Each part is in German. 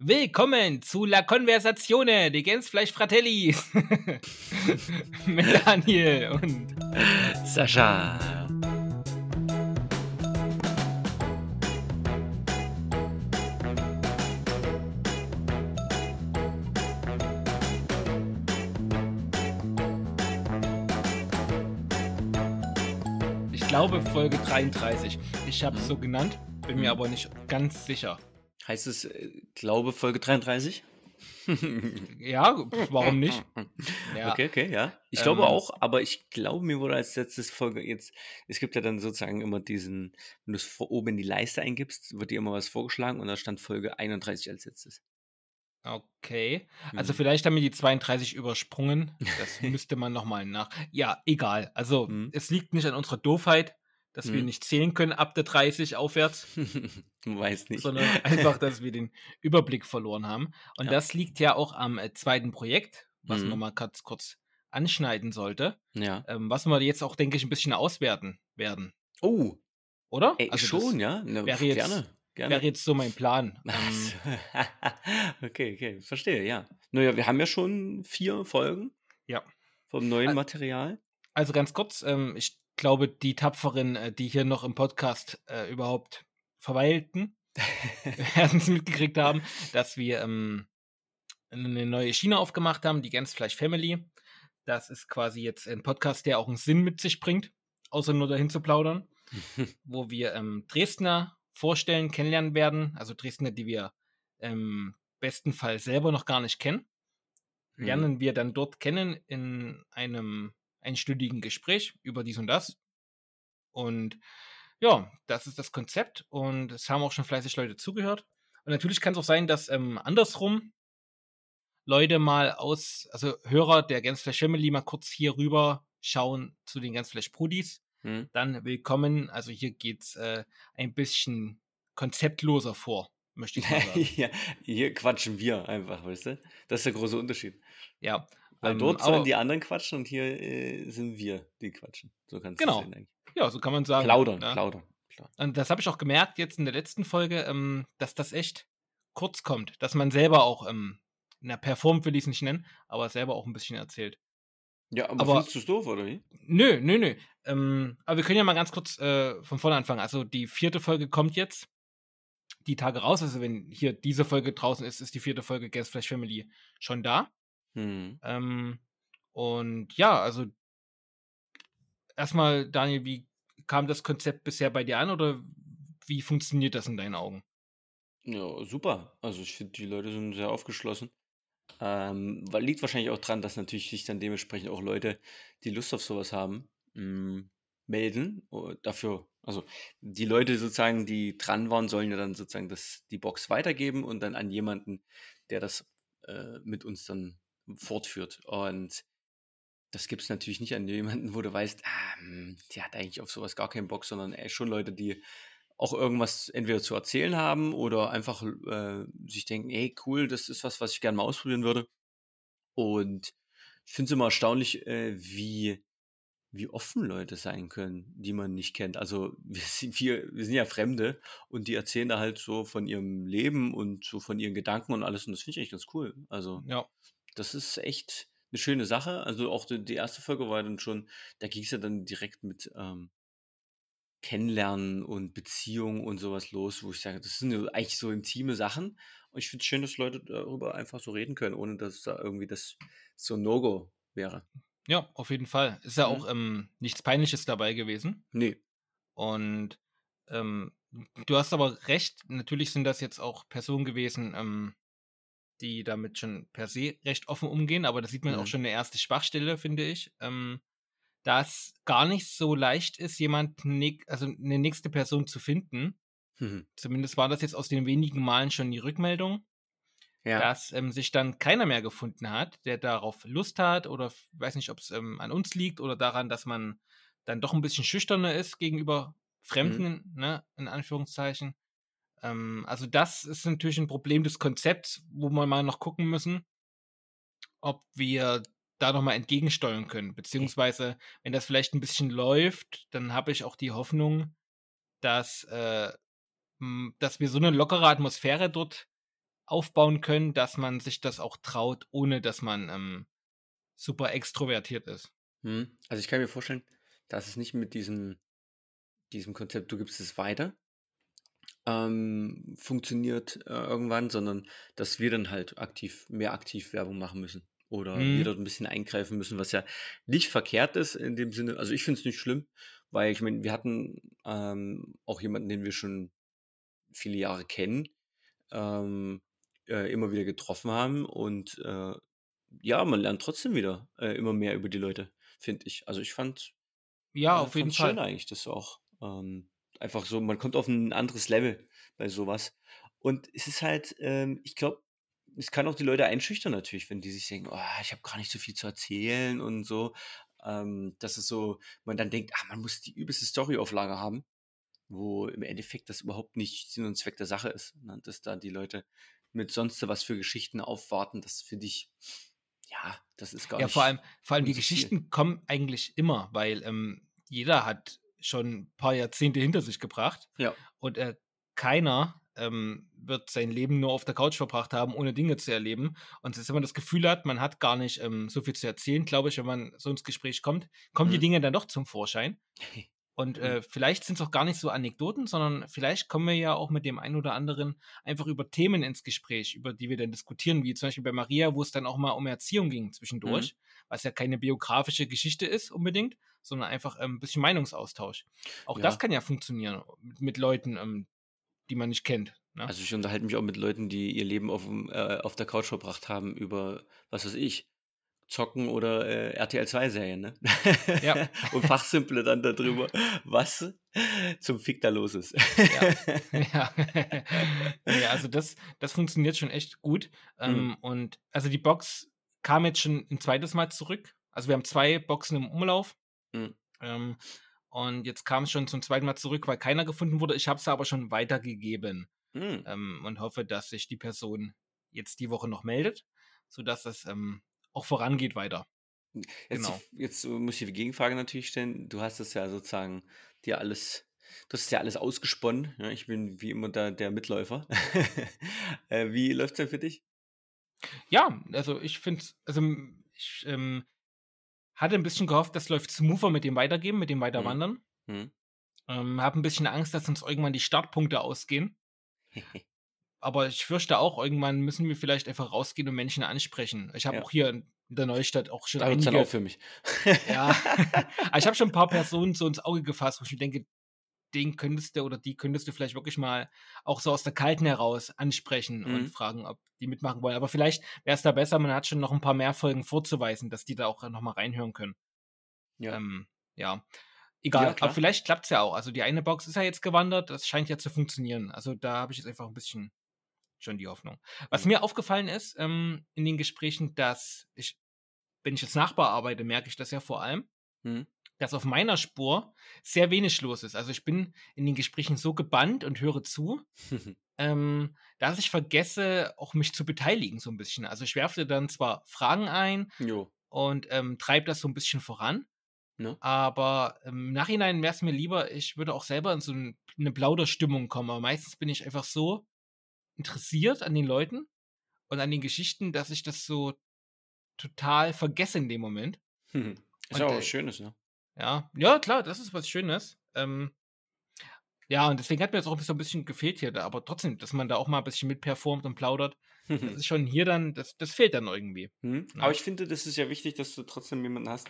Willkommen zu La Conversazione, die Gänsfleisch Fratelli. Mit Daniel und Sascha. ich glaube Folge 33. Ich habe es so genannt, bin mir aber nicht ganz sicher. Heißt es, äh, glaube Folge 33? Ja, warum nicht? Ja, Okay, okay, ja. Ich glaube ähm, auch, aber ich glaube, mir wurde als letztes Folge jetzt, es gibt ja dann sozusagen immer diesen, wenn du es vor- oben in die Leiste eingibst, wird dir immer was vorgeschlagen und da stand Folge 31 als letztes. okay. Also Mhm. vielleicht haben wir die 32 übersprungen. Das müsste man nochmal nach. Ja, egal. Also Mhm. es liegt nicht an unserer Doofheit, dass wir Mhm. nicht zählen können ab der 30 aufwärts. Weiß nicht. sondern einfach, dass wir den Überblick verloren haben. Und Ja. das liegt ja auch am äh, zweiten Projekt, was Mhm. man mal kurz, kurz anschneiden sollte, Ja. ähm, was wir jetzt auch, denke ich, ein bisschen auswerten werden, Oh, oder? ey, Also schon, ja? Na, wäre jetzt- gerne, gerne. wäre jetzt so mein Plan. Ähm, okay, okay, verstehe, ja. Naja, wir haben ja schon vier Folgen ja. vom neuen Al- Material. Also ganz kurz, ähm, ich glaube, die Tapferen, äh, die hier noch im Podcast äh, überhaupt verweilten, werden es mitgekriegt haben, dass wir ähm, eine neue Schiene aufgemacht haben, die Gänzfleisch Family. Das ist quasi jetzt ein Podcast, der auch einen Sinn mit sich bringt, außer nur dahin zu plaudern, wo wir ähm, Dresdner vorstellen, kennenlernen werden. Also Dresdner, die wir im besten Fall selber noch gar nicht kennen. Mhm. Lernen wir dann dort kennen in einem einstündigen Gespräch über dies und das. Und ja, das ist das Konzept und es haben auch schon fleißig Leute zugehört. Und natürlich kann es auch sein, dass ähm, andersrum Leute mal aus, also Hörer der Gänzfleisch Family mal kurz hier rüber schauen zu den Gänzfleisch Brudis. Hm? Dann willkommen. Also hier geht's äh, ein bisschen konzeptloser vor, möchte ich mal sagen. ja, hier quatschen wir einfach, weißt du? Das ist der große Unterschied. ja. Weil ähm, dort aber- sollen die anderen quatschen und hier äh, sind wir, die quatschen. So kannst du Genau. sehen eigentlich. Ja, so kann man sagen. Plaudern, ja. plaudern. Und das habe ich auch gemerkt jetzt in der letzten Folge, ähm, dass das echt kurz kommt, dass man selber auch, ähm, na, performt will ich es nicht nennen, aber selber auch ein bisschen erzählt. Ja, aber, Aber- findest du es doof, oder wie? Nö, nö, nö. Ähm, aber wir können ja mal ganz kurz äh, von vorne anfangen. Also die vierte Folge kommt jetzt die Tage raus. Also wenn hier diese Folge draußen ist, ist die vierte Folge Gas Flash Family schon da. Hm. Ähm, und ja, also erstmal, Daniel, wie kam das Konzept bisher bei dir an oder wie funktioniert das in deinen Augen? Ja, super. Also ich finde, die Leute sind sehr aufgeschlossen. Ähm, liegt wahrscheinlich auch dran, dass natürlich sich dann dementsprechend auch Leute, die Lust auf sowas haben, mh, melden. Oh, Dafür, also die Leute sozusagen, die dran waren, sollen ja dann sozusagen das, die Box weitergeben und dann an jemanden, der das äh, mit uns dann fortführt. Und das gibt es natürlich nicht an jemanden, wo du weißt, ah, hm, der hat eigentlich auf sowas gar keinen Bock, sondern ey, schon Leute, die auch irgendwas entweder zu erzählen haben oder einfach äh, sich denken, ey, cool, das ist was, was ich gerne mal ausprobieren würde. Und ich finde es immer erstaunlich, äh, wie, wie offen Leute sein können, die man nicht kennt. Also wir sind, wir, wir sind ja Fremde und die erzählen da halt so von ihrem Leben und so von ihren Gedanken und alles und das finde ich eigentlich ganz cool. Also Ja. Das ist echt eine schöne Sache. Also auch die, die erste Folge war dann schon, da ging es ja dann direkt mit ähm, Kennenlernen und Beziehung und sowas los, wo ich sage, das sind ja eigentlich so intime Sachen. Und ich finde es schön, dass Leute darüber einfach so reden können, ohne dass da irgendwie das so ein No-Go wäre. Ja, auf jeden Fall. Ist ja Mhm. auch ähm, nichts Peinliches dabei gewesen. Nee. Und ähm, du hast aber recht, natürlich sind das jetzt auch Personen gewesen, ähm, die damit schon per se recht offen umgehen, aber da sieht man auch Mhm. schon eine erste Schwachstelle, finde ich. Ähm, da es gar nicht so leicht ist, jemand, ne- also eine nächste Person zu finden. Mhm. Zumindest war das jetzt aus den wenigen Malen schon die Rückmeldung. Ja. dass ähm, sich dann keiner mehr gefunden hat, der darauf Lust hat oder weiß nicht, ob es ähm, an uns liegt oder daran, dass man dann doch ein bisschen schüchterner ist gegenüber Fremden, ne, in Anführungszeichen. Ähm, also das ist natürlich ein Problem des Konzepts, wo wir mal noch gucken müssen, ob wir da nochmal entgegensteuern können. Beziehungsweise, wenn das vielleicht ein bisschen läuft, dann habe ich auch die Hoffnung, dass, äh, dass wir so eine lockere Atmosphäre dort aufbauen können, dass man sich das auch traut, ohne dass man ähm, super extrovertiert ist. Mhm. Also ich kann mir vorstellen, dass es nicht mit diesem, diesem Konzept, du gibst es weiter, ähm, funktioniert äh, irgendwann, sondern dass wir dann halt aktiv, mehr aktiv Werbung machen müssen. Oder wir Mhm. dort ein bisschen eingreifen müssen, was ja nicht verkehrt ist in dem Sinne. Also ich finde es nicht schlimm, weil ich meine, wir hatten ähm, auch jemanden, den wir schon viele Jahre kennen, ähm, äh, immer wieder getroffen haben und äh, ja, man lernt trotzdem wieder äh, immer mehr über die Leute, finde ich. Also ich fand Ja, äh, auf jeden fand's schön Fall. eigentlich, das auch. Ähm, einfach so, man kommt auf ein anderes Level bei sowas. Und es ist halt, ähm, ich glaube, es kann auch die Leute einschüchtern natürlich, wenn die sich denken, oh, ich habe gar nicht so viel zu erzählen und so. Ähm, dass es so, man dann denkt, ah, man muss die übelste Storyauflage haben, wo im Endeffekt das überhaupt nicht Sinn und Zweck der Sache ist. Ne? Dass da die Leute mit sonst was für Geschichten aufwarten, das finde ich, ja, das ist gar Ja, vor allem, nicht vor allem die. Geschichten kommen eigentlich immer, weil ähm, jeder hat schon ein paar Jahrzehnte hinter sich gebracht Ja. und äh, keiner ähm, wird sein Leben nur auf der Couch verbracht haben, ohne Dinge zu erleben. Und wenn man das Gefühl hat, man hat gar nicht ähm, so viel zu erzählen, glaube ich, wenn man so ins Gespräch kommt, kommen die Mhm. Dinge dann doch zum Vorschein. Und Mhm. äh, vielleicht sind es auch gar nicht so Anekdoten, sondern vielleicht kommen wir ja auch mit dem einen oder anderen einfach über Themen ins Gespräch, über die wir dann diskutieren, wie zum Beispiel bei Maria, wo es dann auch mal um Erziehung ging Mhm. zwischendurch, was ja keine biografische Geschichte ist unbedingt, sondern einfach ähm, ein bisschen Meinungsaustausch. Auch das Ja. kann ja funktionieren mit, Leuten, ähm, die man nicht kennt. Ne? Also ich unterhalte mich auch mit Leuten, die ihr Leben auf, äh, auf der Couch verbracht haben über, was weiß ich, Zocken oder äh, RTL 2 Serien, ne? Ja. Und fachsimple dann darüber, was zum Fick da los ist. Ja. ja, also das, das funktioniert schon echt gut. Mhm. Ähm, und also die Box kam jetzt schon ein zweites Mal zurück. Also wir haben zwei Boxen im Umlauf. Mhm. Ähm, und jetzt kam es schon zum zweiten Mal zurück, weil keiner gefunden wurde. Ich habe es aber schon weitergegeben Mhm. ähm, und hoffe, dass sich die Person jetzt die Woche noch meldet, sodass das ähm, auch vorangeht weiter. Jetzt, Genau. jetzt muss ich die Gegenfrage natürlich stellen. Du hast es ja sozusagen dir alles, du hast es ja alles ausgesponnen. Ja, ich bin wie immer da, der Mitläufer. äh, wie läuft es denn für dich? Ja, also ich finde also m- ich ähm, hatte ein bisschen gehofft, das läuft smoother mit dem Weitergeben, mit dem Weiterwandern. Mhm. Ähm, habe ein bisschen Angst, dass uns irgendwann die Startpunkte ausgehen. Aber ich fürchte auch, irgendwann müssen wir vielleicht einfach rausgehen und Menschen ansprechen. Ich habe Ja. auch hier in der Neustadt auch schon Da es dann einige. auf für mich. Ja, aber ich habe schon ein paar Personen so ins Auge gefasst, wo ich mir denke, den könntest du oder die könntest du vielleicht wirklich mal auch so aus der Kalten heraus ansprechen und Mhm. fragen, ob die mitmachen wollen. Aber vielleicht wäre es da besser, man hat schon noch ein paar mehr Folgen vorzuweisen, dass die da auch noch mal reinhören können. Ja. Ähm, ja. Ja, Egal, aber klar. vielleicht klappt es ja auch. Also die eine Box ist ja jetzt gewandert, das scheint ja zu funktionieren. Also da habe ich jetzt einfach ein bisschen schon die Hoffnung. Was Mhm. mir aufgefallen ist ähm, in den Gesprächen, dass ich, wenn ich jetzt Nachbar arbeite, merke ich das ja vor allem, Mhm. Dass auf meiner Spur sehr wenig los ist. Also ich bin in den Gesprächen so gebannt und höre zu, ähm, dass ich vergesse, auch mich zu beteiligen so ein bisschen. Also ich werfe dann zwar Fragen ein jo. und ähm, treibe das so ein bisschen voran, Ne? aber im Nachhinein wäre es mir lieber, ich würde auch selber in so ein, eine Plauderstimmung kommen. Aber meistens bin ich einfach so interessiert an den Leuten und an den Geschichten, dass ich das so total vergesse in dem Moment. Ist Und, ja auch äh, was Schönes, ne? Ja, ja, klar, das ist was Schönes. Ähm, ja, und deswegen hat mir jetzt auch so ein bisschen gefehlt hier, aber trotzdem, dass man da auch mal ein bisschen mitperformt und plaudert, das ist schon hier dann, das, das fehlt dann irgendwie. Mhm. Ne? Aber ich finde, das ist ja wichtig, dass du trotzdem jemanden hast,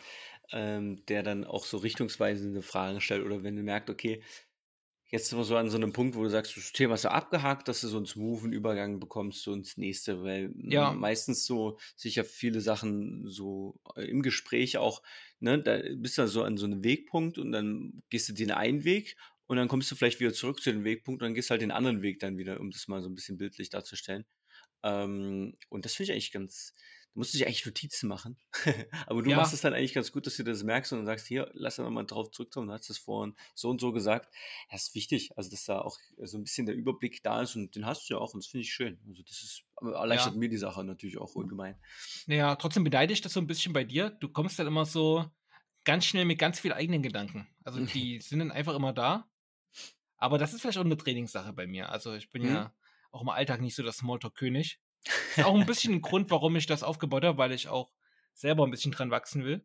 ähm, der dann auch so richtungsweisende Fragen stellt oder wenn du merkst, okay, jetzt sind wir so an so einem Punkt, wo du sagst, das Thema ist ja abgehakt, dass du so einen smoothen Übergang bekommst, so ins nächste, weil Ja. meistens so sicher viele Sachen so äh, im Gespräch auch, ne, da bist du so an so einem Wegpunkt und dann gehst du den einen Weg und dann kommst du vielleicht wieder zurück zu dem Wegpunkt und dann gehst halt den anderen Weg dann wieder, um das mal so ein bisschen bildlich darzustellen. Ähm, und das finde ich eigentlich ganz, du musst dich eigentlich Notizen machen. Aber du Ja. machst es dann eigentlich ganz gut, dass du das merkst und dann sagst, hier, lass da nochmal drauf zurückkommen, du hast das vorhin so und so gesagt. Das ist wichtig, also dass da auch so ein bisschen der Überblick da ist und den hast du ja auch und das finde ich schön. Also das ist, erleichtert Ja. mir die Sache natürlich auch ungemein. Naja, trotzdem beneide ich das so ein bisschen bei dir. Du kommst dann immer so ganz schnell mit ganz vielen eigenen Gedanken. Also die sind dann einfach immer da. Aber das ist vielleicht auch eine Trainingssache bei mir. Also ich bin Mhm. ja auch im Alltag nicht so der Smalltalk-König. Ist auch ein bisschen ein Grund, warum ich das aufgebaut habe, weil ich auch selber ein bisschen dran wachsen will.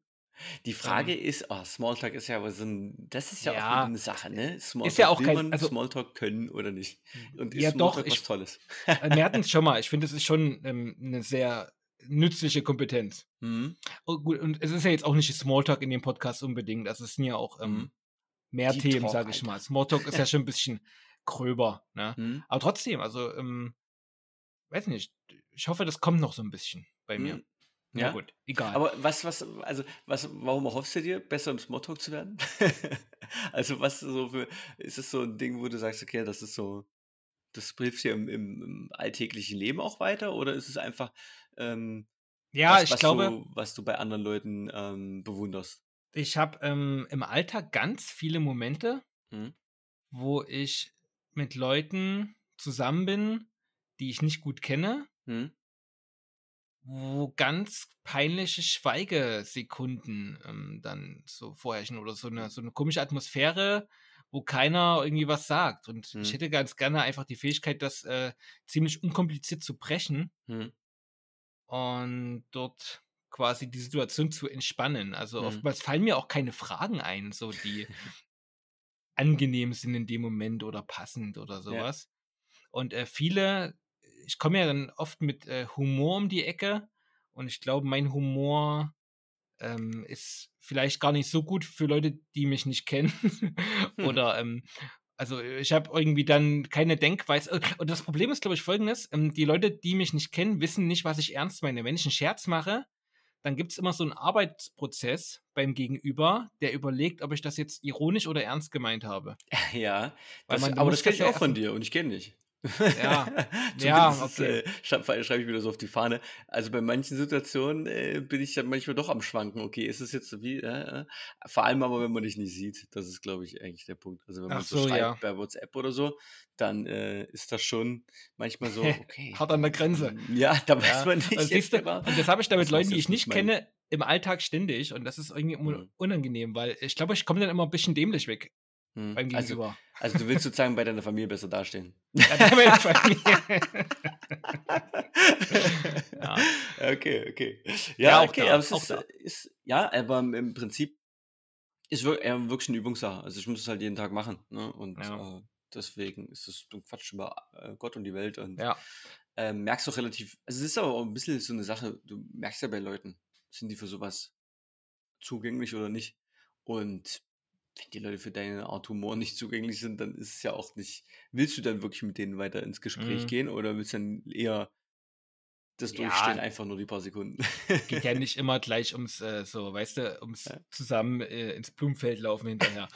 Die Frage ähm, ist, oh, Smalltalk ist ja aber so ein, das ist ja, ja auch eine Sache, ne? Smalltalk, ist ja auch kein, man also, Smalltalk können oder nicht? Und ist ja, Smalltalk doch, was ich, Tolles? Äh, wir hatten es schon mal. Ich finde, es ist schon ähm, eine sehr nützliche Kompetenz. Mhm. Und, gut, und es ist ja jetzt auch nicht Smalltalk in dem Podcast unbedingt. Also es sind ja auch ähm, mhm. mehr Deep Themen, sage ich mal. Smalltalk ist ja schon ein bisschen gröber. Ne? Mhm. Aber trotzdem, also, ähm, weiß nicht, ich hoffe, das kommt noch so ein bisschen bei mir. Mhm. Ja, ja, gut, egal. Aber was, was, also, was, warum erhoffst du dir, besser im Smalltalk zu werden? also, was so für, ist es so ein Ding, wo du sagst, okay, das ist so, das hilft dir im, im, im alltäglichen Leben auch weiter? Oder ist es einfach, ähm, ja, was, ich was glaube, du, was du bei anderen Leuten ähm, bewunderst? Ich habe ähm, im Alltag ganz viele Momente, hm? wo ich mit Leuten zusammen bin, die ich nicht gut kenne. Hm? wo ganz peinliche Schweigesekunden ähm, dann so vorherrschen oder so eine, so eine komische Atmosphäre, wo keiner irgendwie was sagt. Und hm. ich hätte ganz gerne einfach die Fähigkeit, das äh, ziemlich unkompliziert zu brechen hm. und dort quasi die Situation zu entspannen. Also hm. oftmals fallen mir auch keine Fragen ein, so die angenehm sind in dem Moment oder passend oder sowas. Ja. Und äh, viele ich komme ja dann oft mit äh, Humor um die Ecke und ich glaube, mein Humor ähm, ist vielleicht gar nicht so gut für Leute, die mich nicht kennen. Oder ähm, also ich habe irgendwie dann keine Denkweise. Äh, und das Problem ist, glaube ich, folgendes. Ähm, die Leute, die mich nicht kennen, wissen nicht, was ich ernst meine. Wenn ich einen Scherz mache, dann gibt es immer so einen Arbeitsprozess beim Gegenüber, der überlegt, ob ich das jetzt ironisch oder ernst gemeint habe. Ja, das, aber das kenne ich auch von dir und ich kenne dich. Ja, ja, okay. Äh, schreibe schreib ich mir das auf die Fahne. Also bei manchen Situationen äh, bin ich dann manchmal doch am Schwanken. Okay, ist es jetzt so wie, äh, äh, vor allem aber, wenn man dich nicht sieht, das ist, glaube ich, eigentlich der Punkt. Also wenn man so, so schreibt ja. bei WhatsApp oder so, dann äh, ist das schon manchmal so, okay. Hart an der Grenze. Hm, ja, da weiß man nicht. Also siehst du, und das habe ich da mit Leuten, die ich nicht kenne, im Alltag ständig und das ist irgendwie unangenehm, weil ich glaube, ich komme dann immer ein bisschen dämlich weg. Hm. Beim also, Gegenüber. Also, also, du willst sozusagen bei deiner Familie besser dastehen. Ja, bei meiner Familie. ja. Okay, okay. Ja, ja okay, da, aber es ist, ist, ja, aber im Prinzip ist er wirklich eine Übungssache. Also ich muss es halt jeden Tag machen. Ne? Und ja. äh, deswegen ist es, du quatschst über äh, Gott und die Welt und ja. äh, merkst auch relativ, also es ist aber auch ein bisschen so eine Sache, du merkst ja bei Leuten, sind die für sowas zugänglich oder nicht. Und wenn die Leute für deine Art Humor nicht zugänglich sind, dann ist es ja auch nicht. Willst du dann wirklich mit denen weiter ins Gespräch mhm. gehen oder willst du dann eher das ja, durchstehen, einfach nur die paar Sekunden? Geht ja nicht immer gleich ums, äh, so, weißt du, ums ja. zusammen äh, ins Blumenfeld laufen hinterher.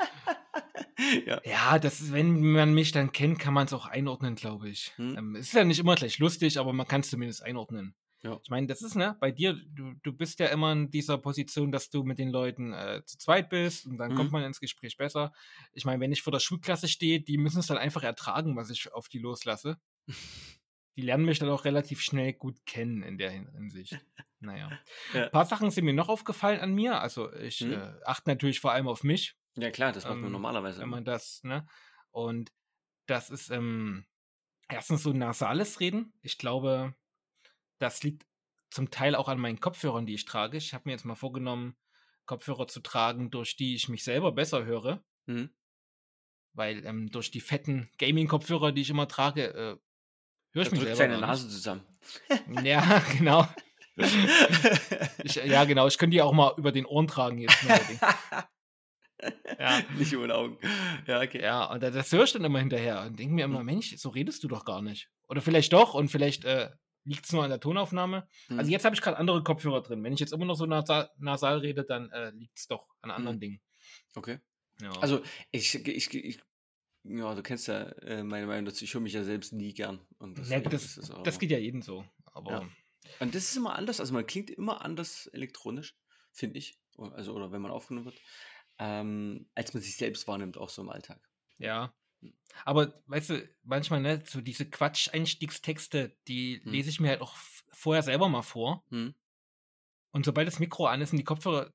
ja. ja, das ist, wenn man mich dann kennt, kann man es auch einordnen, glaube ich. Hm. Ähm, es ist ja nicht immer gleich lustig, aber man kann es zumindest einordnen. Ja. Ich meine, das ist, ne, bei dir, du, du bist ja immer in dieser Position, dass du mit den Leuten äh, zu zweit bist und dann mhm. kommt man ins Gespräch besser. Ich meine, wenn ich vor der Schulklasse stehe, die müssen es dann einfach ertragen, was ich auf die loslasse. die lernen mich dann auch relativ schnell gut kennen in der Hinsicht. Naja. Ja. Ein paar Sachen sind mir noch aufgefallen an mir. Also ich mhm. äh, achte natürlich vor allem auf mich. Ja, klar, das macht man ähm, normalerweise. Wenn man das, ne? Und das ist ähm, erstens so nasales Reden. Ich glaube, das liegt zum Teil auch an meinen Kopfhörern, die ich trage. Ich habe mir jetzt mal vorgenommen, Kopfhörer zu tragen, durch die ich mich selber besser höre. Mhm. Weil ähm, durch die fetten Gaming-Kopfhörer, die ich immer trage, äh, höre ich da mich selber. deine Nase zusammen. ja, genau. ich, ja, genau. Ich könnte die auch mal über den Ohren tragen jetzt. ja. Nicht über den Augen. Ja, okay. Ja, und das höre ich dann immer hinterher und denke mir immer, mhm. Mensch, so redest du doch gar nicht. Oder vielleicht doch und vielleicht äh, liegt es nur an der Tonaufnahme. Also, hm. Also jetzt habe ich gerade andere Kopfhörer drin. Wenn ich jetzt immer noch so nasal, nasal rede, dann äh, liegt es doch an anderen hm. Dingen. Okay. Ja. Also ich, ich, ich, ja, du kennst ja äh, meine Meinung dazu. Ich höre mich ja selbst nie gern. Und das, ja, das, das, das geht ja jedem so. Aber ja. Und das ist immer anders. Also man klingt immer anders elektronisch, finde ich. Also oder wenn man aufgenommen wird, ähm, als man sich selbst wahrnimmt, auch so im Alltag. Ja. Aber weißt du, manchmal, ne, so diese Quatsch-Einstiegstexte, die hm. lese ich mir halt auch vorher selber mal vor. Hm. Und sobald das Mikro an ist und die Kopfhörer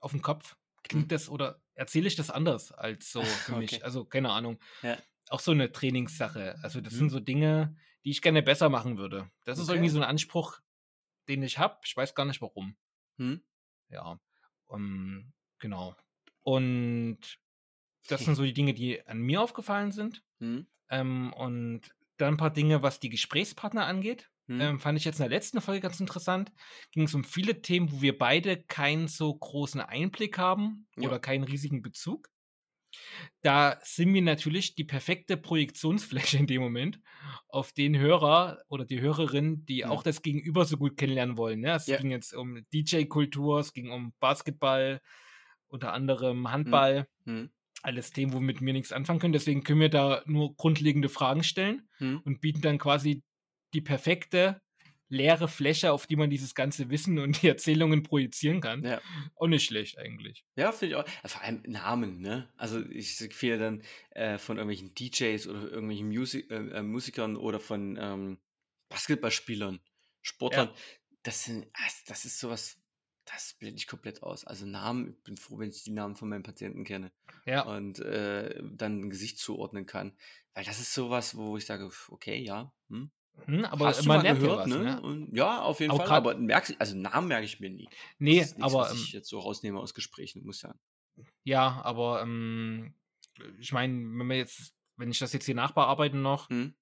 auf dem Kopf, klingt hm. das oder erzähle ich das anders als so für okay. mich. Also, keine Ahnung. Ja. auch so eine Trainingssache. Also, das sind so Dinge, die ich gerne besser machen würde. Das ist irgendwie Okay. so 'n Anspruch, den ich habe. Ich weiß gar nicht warum. Mhm. Ja, ähm, genau. Und das sind so die Dinge, die an mir aufgefallen sind. Mhm. Ähm, und dann 'n paar Dinge, was die Gesprächspartner angeht. Mhm. Ähm, fand ich jetzt in der letzten Folge ganz interessant. Ging's um viele Themen, wo wir beide keinen so großen Einblick haben Ja. oder keinen riesigen Bezug. Da sind wir natürlich die perfekte Projektionsfläche in dem Moment auf den Hörer oder die Hörerin, die Mhm. auch das Gegenüber so gut kennenlernen wollen, ne? Es Ja. ging jetzt um DJ-Kultur, es ging um Basketball, unter anderem. Handball. Mhm. Alles Themen, womit wir nix anfangen können. Deswegen können wir da nur grundlegende Fragen stellen Mhm. und bieten dann quasi die perfekte leere Fläche, auf die man dieses ganze Wissen und die Erzählungen projizieren kann. Ja. Auch nicht schlecht eigentlich. Ja, finde ich auch. Ja, vor allem Namen, ne? Also ich sehe viele dann äh, von irgendwelchen DJs oder irgendwelchen Musi äh, äh, Musikern oder von ähm, Basketballspielern, Sportlern. Ja. Das sind, das, das ist sowas, das blende ich komplett aus. Also Namen, ich bin froh, wenn ich die Namen von meinen Patienten kenne Ja. und äh, dann ein Gesicht zuordnen kann. Weil das ist sowas, wo ich sage, okay, ja, hm, Hm, aber hast man lernt ja gehört, was, ne? ne? Und ja, auf jeden Auch Fall, aber merkst, also Namen merke ich mir nie. Ne, Das ist nichts, aber, was ich ähm jetzt so rausnehme aus Gesprächen, muss ja. Ja, aber, ähm, ich meine, wenn wir jetzt wenn ich das jetzt hier nachbearbeite noch Mhm.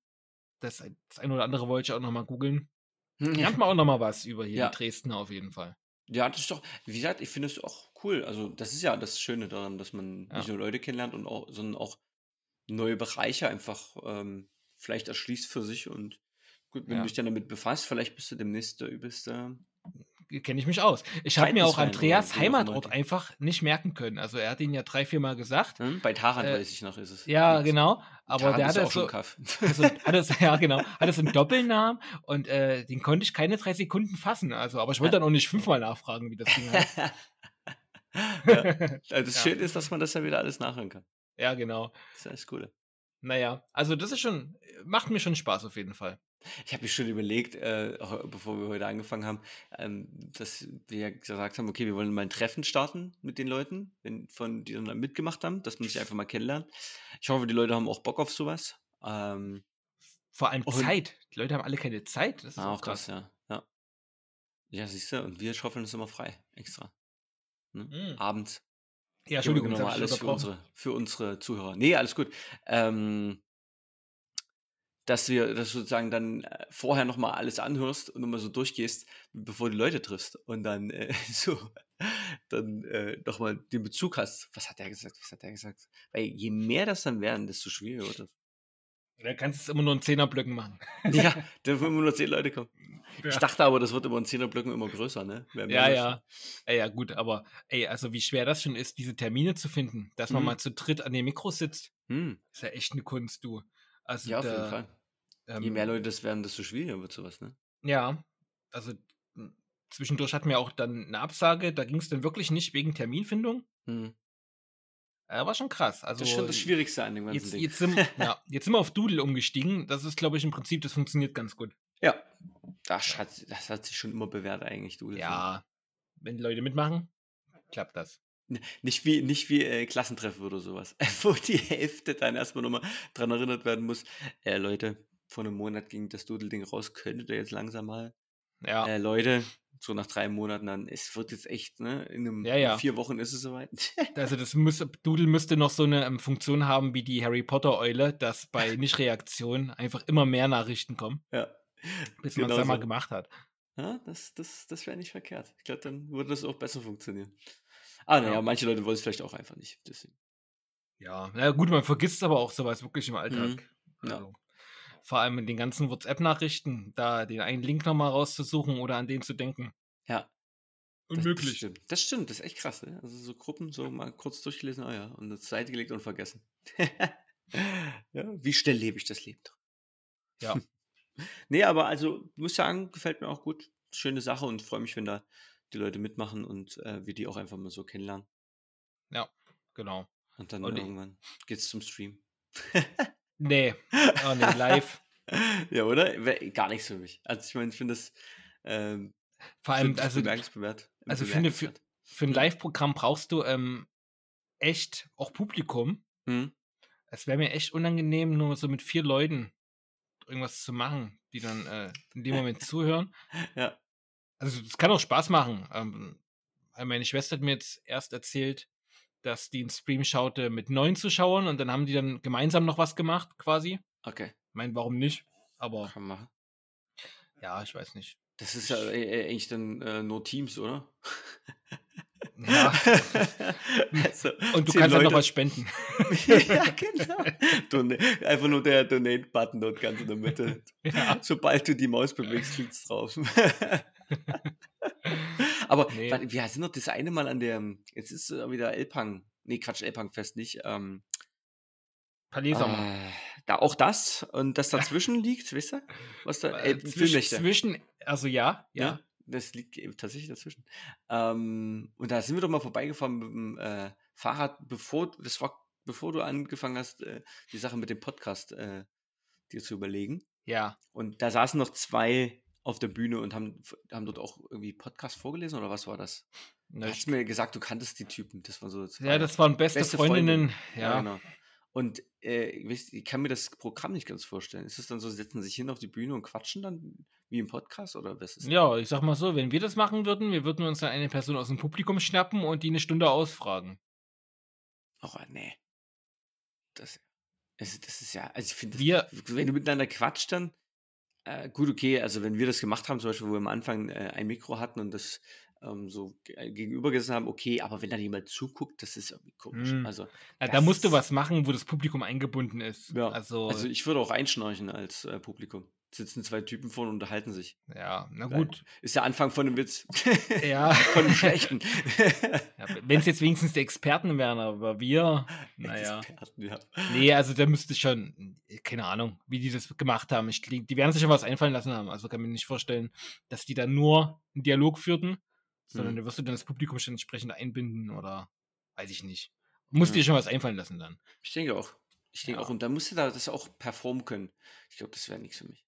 das ein das eine oder andere wollte ich auch noch mal googeln. Hm, ja. Lernt man auch noch mal was über hier Ja. die Dresdner auf jeden Fall. Ja, das ist doch wie gesagt, ich finde es auch cool. Also, das ist ja das Schöne daran, dass man nicht Ja. nur Leute kennenlernt und auch sondern auch neue Bereiche einfach, ähm, vielleicht erschließt für sich und gut, wenn du Ja. dich dann damit befasst, vielleicht bist du demnächst der übelste Kenne ich mich aus. Ich habe mir auch Andreas Heimatort einfach nicht merken können. Also, er hat ihn ja 3, 4 Mal gesagt. Mhm, bei Taran Äh, weiß ich noch, ist es. ja, Mit genau, aber Taran der hatte so also, hat es ja genau, hat es 'n Doppelnamen und, äh, den konnte ich keine 3 Sekunden fassen. Also, aber ich wollte dann auch nicht fünfmal nachfragen, wie das Ding heißt. Ja. Also, das Ja. Schöne ist, dass man das ja wieder alles nachhören kann. Ja, genau. Das ist das Coole. Na ja, also, das ist schon macht mir schon Spaß auf jeden Fall. Ich habe mir schon überlegt, äh, bevor wir heute angefangen haben, ähm, dass wir gesagt haben: „Okay, wir wollen mal 'n Treffen starten mit den Leuten, wenn von die dann mitgemacht haben, dass man sich einfach mal kennenlernt.“ Ich hoffe, die Leute haben auch Bock auf so was. Ähm Vor allem Zeit. Die Leute haben alle keine Zeit. Das ist Ah, auch das, krass. ja, ja. Ja, siehst du, und wir schaufeln uns immer frei, extra, ne? Mhm. Abends. Ja, Entschuldigung, jetzt noch mal habe ich dich alles für unsere für unsere Zuhörer. Ne, alles gut. Ähm dass wir dass du sozusagen dann, äh, vorher noch mal alles anhörst und noch mal so durchgehst, bevor du Leute triffst und dann, äh, so dann, äh, noch mal den Bezug hast. Was hat der gesagt? Was hat der gesagt? Weil je mehr das dann werden, desto schwieriger wird das. Da kannst du's immer nur in Zehnerblöcken machen. Ja, dürfen immer nur 10 Leute kommen. Ich Ja. dachte aber, das wird immer in Zehnerblöcken immer größer, ne? Ja, ja. Ja, ja, gut, aber ey, also, wie schwer das schon ist, diese Termine zu finden, dass man Mhm. mal zu dritt an dem Mikro sitzt, Mhm. ist ja echt 'ne Kunst, du. Also, Ja, auf jeden da, Fall. Je mehr ähm Leute das werden, desto schwieriger wird so was, ne? Ja, also, hm, zwischendurch hatten wir auch dann 'ne Absage, da ging's dann wirklich nicht wegen Terminfindung. Mhm. Äh, war schon krass. Das ist Also, schon das Schwierigste an dem ganzen jetzt Ding. jetzt sind ja, jetzt sind wir auf Doodle umgestiegen. Das ist, glaube ich, im Prinzip das funktioniert ganz gut. Ja, das hat das hat sich schon immer bewährt eigentlich, Doodle. Ja, wenn die Leute mitmachen, klappt das. Nicht wie nicht wie, äh, Klassentreffen oder so was, wo die Hälfte dann erst mal noch mal dran erinnert werden muss: „Äh, Leute, vor 'nem Monat ging das Doodle-Ding raus. Könntet ihr jetzt langsam mal?“ Ja. Äh, Leute, so nach 3 Monaten dann: „Es wird jetzt echt, ne, in 'nem Ja, ja. 4 Wochen ist es so weit.“ Also, das müsste Doodle müsste noch so 'ne, ähm, Funktion haben wie die Harry-Potter-Eule, dass bei Nichtreaktion einfach immer mehr Nachrichten kommen. Ja, Bis man's genau dann mal so. gemacht hat. Ja, das das das wäre nicht verkehrt. Ich glaube, dann würde das auch besser funktionieren. Ah, na ja, manche Leute wollen's vielleicht auch einfach nicht, deswegen. Ja, na gut, man vergisst aber auch so was wirklich im Mhm. Alltag. Ja. Also, vor allem in den ganzen WhatsApp-Nachrichten, da den einen Link noch mal rauszusuchen oder an den zu denken. Ja. Das das Unmöglich. stimmt. Das stimmt, das ist echt krass, ne? Also, so Gruppen so mal kurz durchgelesen, ah ja, und zur Seite gelegt und vergessen. Ja, wie schnell lebe ich das Leben. Ja. Ne, aber also, muss sagen, gefällt mir auch gut. Schöne Sache und freue mich, wenn da die Leute mitmachen und, äh, wir die auch einfach mal so kennenlernen. Ja, genau. Und dann Und irgendwann geht's zum Stream. Ne. Oh ne, live. Ja, oder? Gar nichts für mich. Also, ich meine, ich finde das, ähm Vor ich allem, also bemerkenswert also, ich finde, für für 'n Mhm. Liveprogramm brauchst du, ähm, echt auch Publikum. Mhm. es wäre mir echt unangenehm, nur so mit vier Leuten irgendwas zu machen, die dann äh, in dem Moment zuhören. Ja. Also es kann auch Spaß machen. Ähm, meine Schwester hat mir jetzt erst erzählt, dass die einen Stream schaute mit neun Zuschauern und dann haben die dann gemeinsam noch was gemacht, quasi. Okay. Ich meine, warum nicht? Aber Kann machen. ja, ich weiß nicht. Das ist ja äh, eigentlich dann äh, nur Teams, oder? Ja. also, Und du kannst dann noch Leute. was spenden. ja, genau. Don einfach nur der Donate-Button dort ganz in der Mitte. Ja. Sobald du die Maus bewegst, klickst drauf. Aber Nee. wir sind doch das eine Mal an der, jetzt ist wieder Elpang, nee, Quatsch, Elpang-Fest nicht. Ähm, Palais Sommer. äh, da auch das und das dazwischen liegt, wisst ihr? Was da, Äh, äh, zwischen, also ja, ja. Ja, das liegt eben tatsächlich dazwischen. Ähm, und da sind wir doch mal vorbeigefahren mit dem äh, Fahrrad, bevor, das war, bevor du angefangen hast, äh, die Sache mit dem Podcast äh, dir zu überlegen. Ja, Und da saßen noch zwei auf der Bühne und haben, haben dort auch irgendwie Podcast vorgelesen oder was war das? Du hast mir gesagt, du kanntest die Typen. Das waren so zwei. ja, das waren beste, beste Freundinnen. Freundinnen. Ja, genau. Und äh, ich kann mir das Programm nicht ganz vorstellen. Ist es dann so, sie setzen sich hin auf die Bühne und quatschen dann wie im Podcast oder was ist Ja, ich sag mal so, wenn wir das machen würden, wir würden uns dann eine Person aus dem Publikum schnappen und die eine Stunde ausfragen. Oh, nee. Das, das, das ist ja, also ich finde, wenn du miteinander quatscht, dann, äh, gut, okay, also wenn wir das gemacht haben, zum Beispiel, wo wir am Anfang äh, ein Mikro hatten und das ähm, so äh, gegenüber gesessen haben, okay, aber wenn da jemand zuguckt, das ist irgendwie komisch. Hm. Also, Ja, da musst du was machen, wo das Publikum eingebunden ist. ja, Also, also ich würde auch einschnarchen als äh, Publikum. Sitzen zwei Typen vorne und unterhalten sich. ja, na gut. Ist der Anfang von einem Witz. Ja. von einem schlechten. Ja, wenn es jetzt wenigstens die Experten wären, aber wir, naja. Experten, ja. Nee, also da müsste ich schon, keine Ahnung, wie die das gemacht haben. Ich, die die werden sich schon was einfallen lassen haben. Also kann mir nicht vorstellen, dass die da nur einen Dialog führten, sondern Mhm. da wirst du dann das Publikum schon entsprechend einbinden oder weiß ich nicht. Musst Ja. dir schon was einfallen lassen dann. Ich denke auch. Ich denke Ja. auch. Und da musst du da das auch performen können. Ich glaube, das wäre nichts für mich.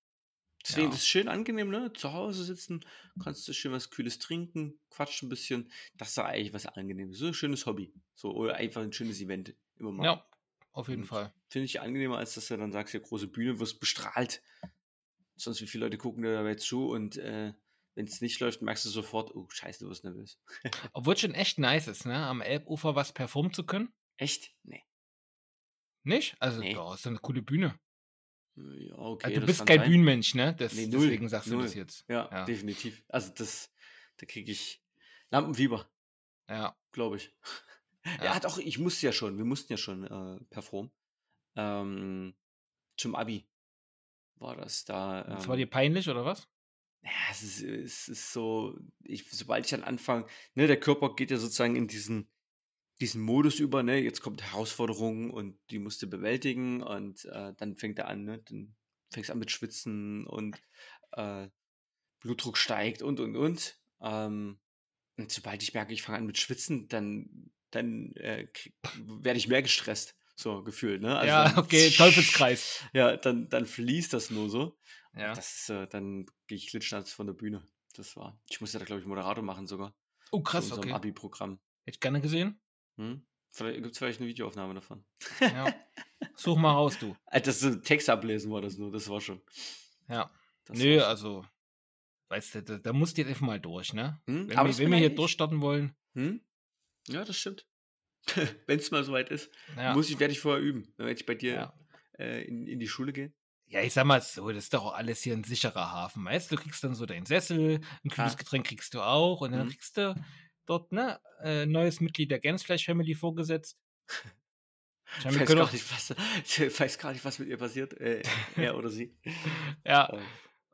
Deswegen, Ja. ist schön angenehm, ne? Zu Hause sitzen, kannst du schön was Kühles trinken, quatschen ein bisschen. Das ist eigentlich was Angenehmes. So ein schönes Hobby. So, oder einfach ein schönes Event immer mal. Ja, auf jeden Und Fall. Finde ich angenehmer, als dass du dann sagst, ja, große Bühne, wirst bestrahlt. Sonst, wie viele Leute gucken dir dabei zu und äh, wenn es nicht läuft, merkst du sofort, oh, scheiße, du wirst nervös. Obwohl es schon echt nice ist, ne? Am Elbufer was performen zu können. Echt? Nee. Nicht? Also, Nee. da ist eine coole Bühne. Okay. Also, du das bist kein sein. Bühnenmensch, ne? Das, Nee, null, deswegen sagst du null. das jetzt. Ja, Ja. definitiv. Also das, da kriege ich Lampenfieber, Ja. glaube ich. Ja. Ja. doch, ich musste ja schon, wir mussten ja schon äh, performen. Ähm, zum Abi war das da. Das Ähm, war dir peinlich, oder was? ja, es ist, es ist so, ich, sobald ich dann anfange, ne, der Körper geht ja sozusagen in diesen, diesen Modus über, ne, jetzt kommt Herausforderung und die musst du bewältigen und äh, dann fängt er an, ne, dann fängst du an mit Schwitzen und äh, Blutdruck steigt und und und. Ähm, und sobald ich merke, ich fange an mit Schwitzen, dann, dann äh, werde ich mehr gestresst, so gefühlt, ne? Also ja, okay, Teufelskreis. Ja, dann, dann fließt das nur so. Ja. Das ist, äh, dann gehe ich klitschnass von der Bühne. Das war. Ich musste da, glaube ich, Moderator machen sogar. Oh, krass, okay. Abi-Programm. Hätte ich gerne gesehen. Hm? Vielleicht gibt es vielleicht eine Videoaufnahme davon. Ja. Such mal raus, du. Das ist Text ablesen war das nur, das war schon. Ja. Das Nö, schon. also, weißt du, da, da musst du jetzt einfach mal durch, ne? Hm? Wenn, Aber wir, wenn wir hier durchstarten wollen, Hm? Ja, das stimmt. Wenn es mal soweit ist, ja. muss ich, werde ich vorher üben. Dann werde ich bei dir ja. äh, in, in die Schule gehen. ja, ich sag mal so, das ist doch auch alles hier ein sicherer Hafen, weißt du? Du kriegst dann so deinen Sessel, ein kühles Ah. Getränk kriegst du auch und dann Mhm. kriegst du dort, ne, äh, neues Mitglied der Gensfleisch-Family vorgesetzt. Ich weiß gar, nicht, was, ich weiß gar nicht, was mit ihr passiert. Äh, er oder sie. ja, Ähm,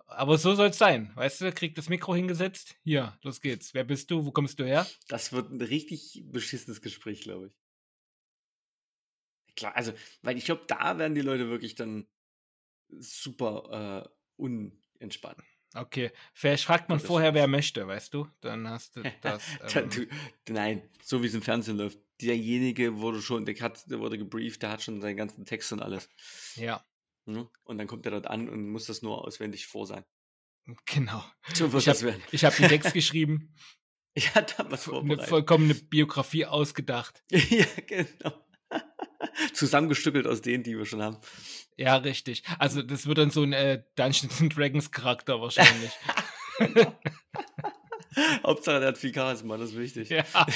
aber so soll's sein, weißt du? Kriegt das Mikro hingesetzt, hier, los geht's. Wer bist du? Wo kommst du her? Das wird ein richtig beschissenes Gespräch, glaube ich. Klar, also, weil ich glaube, da werden die Leute wirklich dann super äh, unentspannt. Okay, vielleicht fragt man vorher, wer möchte, weißt du? Dann hast du das. Ähm, du, nein, so wie es im Fernsehen läuft. Derjenige wurde schon, der, hat, der wurde gebrieft, der hat schon seinen ganzen Text und alles. ja, Ne? Und dann kommt er dort an und muss das nur auswendig vor sein. genau. So wird Ich hab- habe den Text geschrieben, Ich hatte was eine vorbereitet. vollkommene Biografie ausgedacht. ja, genau. Zusammengestückelt aus denen, die wir schon haben. Ja, richtig. Also das wird dann so ein äh, Dungeons and Dragons Charakter wahrscheinlich. Hauptsache, der hat viel Charisma, das ist wichtig. ja.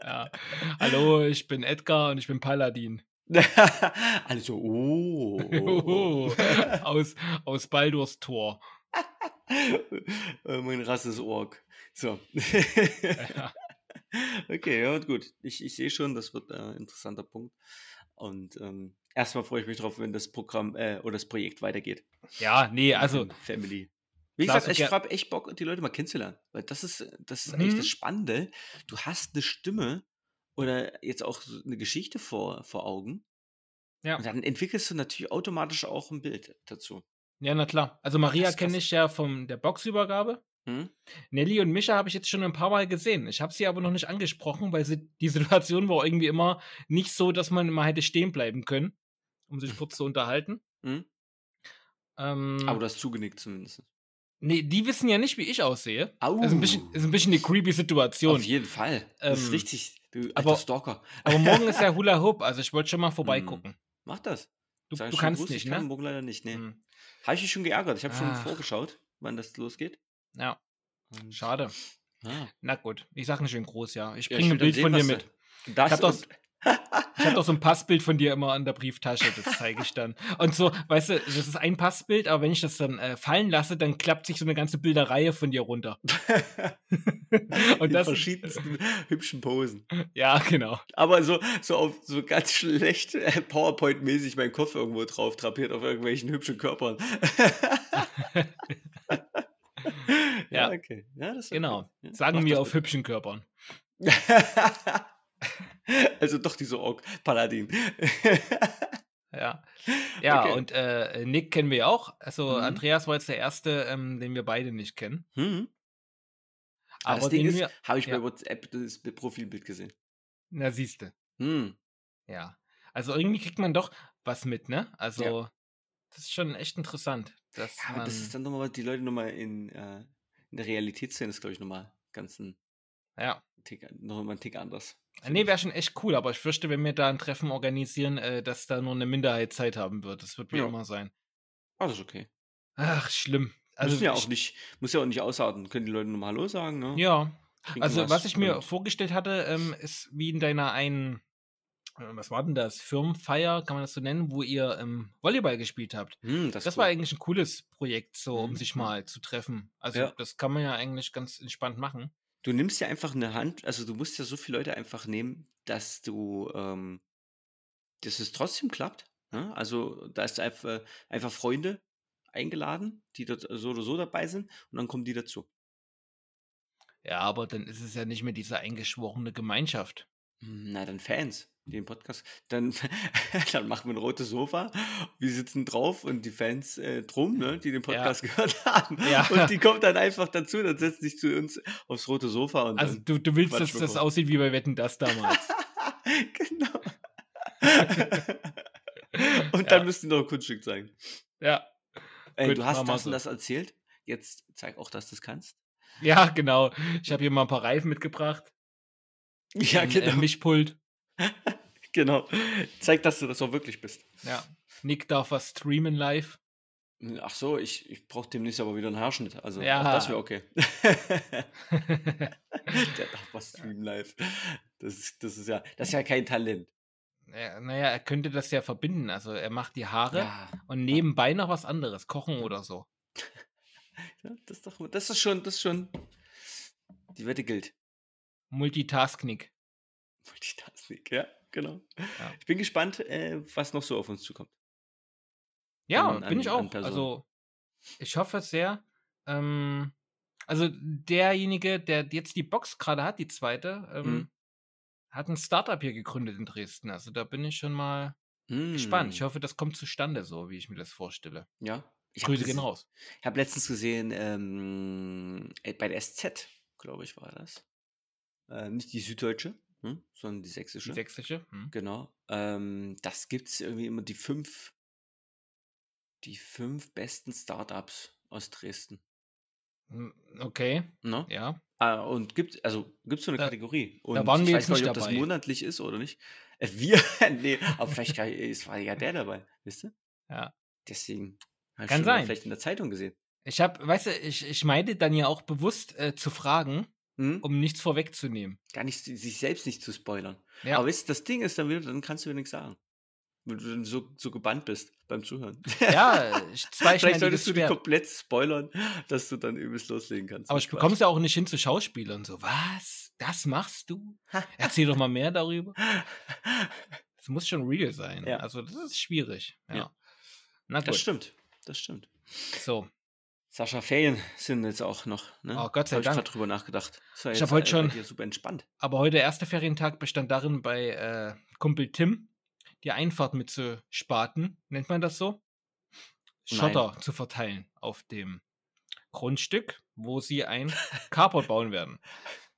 ja. Hallo, ich bin Edgar und ich bin Paladin. also, oh. Hoho, aus, aus Baldurs Tor. Mein rasses Ork. So. Ja. Okay, ja, gut. Ich, ich sehe schon, das wird ein interessanter Punkt. Und ähm, erstmal freue ich mich drauf, wenn das Programm äh, oder das Projekt weitergeht. Ja, nee, also Family. Wie gesagt, ich habe echt Bock, die Leute mal kennenzulernen. Weil das ist, das ist eigentlich Mhm. das Spannende. Du hast eine Stimme oder jetzt auch eine Geschichte vor, vor Augen. Ja. Und dann entwickelst du natürlich automatisch auch ein Bild dazu. Ja, na klar. Also Maria kenne ich ja von der Boxübergabe. Hm? Nelly und Mischa habe ich jetzt schon ein paar Mal gesehen. Ich habe sie aber noch nicht angesprochen, weil sie, die Situation war irgendwie immer nicht so, dass man immer hätte stehen bleiben können, um sich kurz zu unterhalten. Hm? Ähm, Aber du hast zugenickt zumindest. nee, die wissen ja nicht, wie ich aussehe. Au. Das ist ein bisschen, ist ein bisschen eine creepy Situation. Auf jeden Fall. Das ist Ähm, richtig. Du alter aber- Stalker. Aber morgen ist ja Hula Hoop, also ich wollte schon mal vorbeigucken. Mach das. Du, du kannst Gruß, nicht, ich kann ne? morgen leider nicht. Nee. Hm. Habe ich mich schon geärgert. Ich habe schon vorgeschaut, wann das losgeht. Ja, Und- schade. Ah. Na gut, ich sage einen schönen Gruß, ja. Ich Ja, bringe ich ein Bild dann von dir sehen, mit. Ich hab doch- Ich habe doch so ein Passbild von dir immer an der Brieftasche, das zeige ich dann. Und so, weißt du, das ist ein Passbild, aber wenn ich das dann äh, fallen lasse, dann klappt sich so eine ganze Bilderreihe von dir runter. Und in das, verschiedensten hübschen Posen. ja, genau. Aber so, so auf so ganz schlecht äh, PowerPoint-mäßig mein Kopf irgendwo drauf drapiert auf irgendwelchen hübschen Körpern. ja, Ja. okay. Ja, Genau. okay. Ja, Sagen mach wir auf hübschen Körpern. also doch diese Ork-Paladin. Ja. Ja, Okay. und äh, Nick kennen wir ja auch. Also Mhm. Andreas war jetzt der erste, ähm, den wir beide nicht kennen. hm. Aber, Aber das Ding ist, habe ich ja. bei WhatsApp das Profilbild gesehen. Na, siehste. Hm. Ja. Also irgendwie kriegt man doch was mit, ne? Also, das ist schon echt interessant. Dass Ja, aber das ist dann nochmal, die Leute nochmal in, äh, in der Realität sehen, ist, glaube ich, nochmal ganz ein ja. Tick, noch mal ein Tick anders. Nee, wäre schon echt cool, aber ich fürchte, wenn wir da ein Treffen organisieren, äh, dass da nur eine Minderheit Zeit haben wird. Das wird wie Ja. immer sein. Ah, das ist okay. Ach, schlimm. Also, Müssen ja auch nicht, muss ja auch nicht ausarten. Können die Leute nochmal Hallo sagen, ne? Ja, Trinken also was ich mir vorgestellt hatte, ähm, ist wie in deiner einen, äh, was war denn das? Firmenfeier, kann man das so nennen, wo ihr ähm, Volleyball gespielt habt. Hm, Das, ist war cool. eigentlich ein cooles Projekt, so um Mhm, sich mal zu treffen. Also Ja. das kann man ja eigentlich ganz entspannt machen. Du nimmst ja einfach eine Hand, also du musst ja so viele Leute einfach nehmen, dass du, ähm, dass es trotzdem klappt. Ne? Also da ist einfach, einfach Freunde eingeladen, die dort so oder so dabei sind und dann kommen die dazu. Ja, aber dann ist es ja nicht mehr diese eingeschworene Gemeinschaft. Hm, Na, dann Fans, den Podcast. Dann, dann machen wir ein rotes Sofa. Wir sitzen drauf und die Fans äh, drum, ne, die den Podcast gehört haben. Ja. Und die kommen dann einfach dazu, dann setzen sich zu uns aufs rote Sofa und Also du, du willst, dass das aussieht wie bei Wetten das damals. genau. und dann Ja. noch ein Kunststück zeigen. ja. Ey, Gut, du hast das und so. das erzählt. Jetzt zeig auch, dass du es kannst. Ja, genau. Ich habe hier mal ein paar Reifen mitgebracht. Ja, ein, genau. Äh, Mischpult. genau. Zeig, dass du das auch wirklich bist. Ja. Nick darf was streamen live. Ach so, ich, ich brauche demnächst aber wieder einen Haarschnitt. Also Ja. das wäre okay. Der darf was streamen live. Das ist, das ist ja, das ist ja kein Talent. Ja, naja, er könnte das ja verbinden. Also er macht die Haare Ja, und nebenbei noch was anderes, kochen oder so. das ist doch, das ist schon, das ist schon. Die Wette gilt. Multitasking. Multitasking, ja, genau. Ja. Ich bin gespannt, äh, was noch so auf uns zukommt. Ja, An- bin ich auch. Also ich hoffe sehr. Ähm, also derjenige, der jetzt die Box gerade hat, die zweite, ähm, Mhm. hat ein Startup hier gegründet in Dresden. Also da bin ich schon mal gespannt. Ich Mm, hoffe, das kommt zustande, so wie ich mir das vorstelle. Ja. Ich habe Grüße gehen raus. hab letztens gesehen, ähm, äh, bei der SZ, glaube ich, war das. Äh, nicht die süddeutsche, hm, sondern die sächsische. Die sächsische. Hm. Genau. Ähm, das gibt es irgendwie immer die fünf, die fünf besten Startups aus Dresden. Hm, Okay, Ne? ja. Ah, und gibt also gibt's so eine Da- Kategorie. Und waren ich wir weiß jetzt nicht nicht, ob das dabei. monatlich ist oder nicht. Äh, wir? nee, aber vielleicht es war ja der dabei, wisst ihr? Ja. Deswegen ich Kann sein. vielleicht in der Zeitung gesehen. Ich habe, weißt du, ich, ich meide dann ja auch bewusst äh, zu fragen, Hm? um nichts vorwegzunehmen. Gar nicht, sich selbst nicht zu spoilern. Ja. Aber weißt, das Ding ist dann wieder, dann kannst du wieder nichts sagen. Wenn du dann so, so gebannt bist beim Zuhören. Ja, ich Vielleicht solltest du die komplett spoilern, dass du dann übelst loslegen kannst. Aber ich bekomme es ja auch nicht hin zu Schauspielern. So, was? Das machst du? Erzähl doch mal mehr darüber. Es muss schon real sein. Ja. Also, das ist schwierig. Ja. Ja. Na Das gut. stimmt. Das stimmt. So, Sascha, Ferien sind jetzt auch noch. Ne? Oh, Gott sei Dank. Ich gerade drüber nachgedacht. Ich jetzt, hab heute äh, schon- super entspannt. aber heute der erste Ferientag bestand darin, bei äh, Kumpel Tim die Einfahrt mitzuspaten. Nennt man das so? Schotter zu verteilen auf dem Grundstück, wo sie ein Carport bauen werden.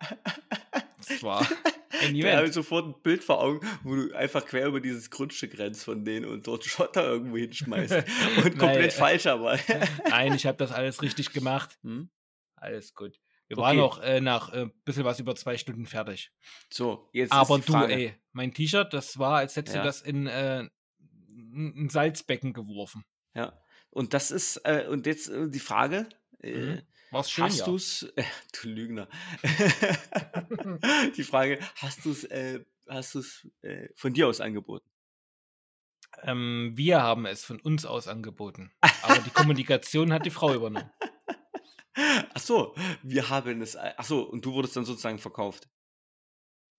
Das war ein Da habe ich Event. sofort ein Bild vor Augen, wo du einfach quer über dieses Grundstück rennst von denen und dort Schotter irgendwo hinschmeißt. Und komplett falsch aber. Nein, ich habe das alles richtig gemacht. Hm? Alles gut. Wir Okay. waren noch äh, nach ein äh, bisschen was über zwei Stunden fertig. So, jetzt Aber du, ey, mein T-Shirt, das war, als hättest Ja. du das in äh, ein Salzbecken geworfen. Ja. Und das ist, äh, und jetzt äh, die Frage, äh, Mhm. War's schön, hast ja. du's, äh, du Lügner, die Frage, hast du's, äh, hast du's äh, von dir aus angeboten? Ähm, wir haben es von uns aus angeboten. Aber die Kommunikation hat die Frau übernommen. Ach so, wir haben es, äh, ach so, und du wurdest dann sozusagen verkauft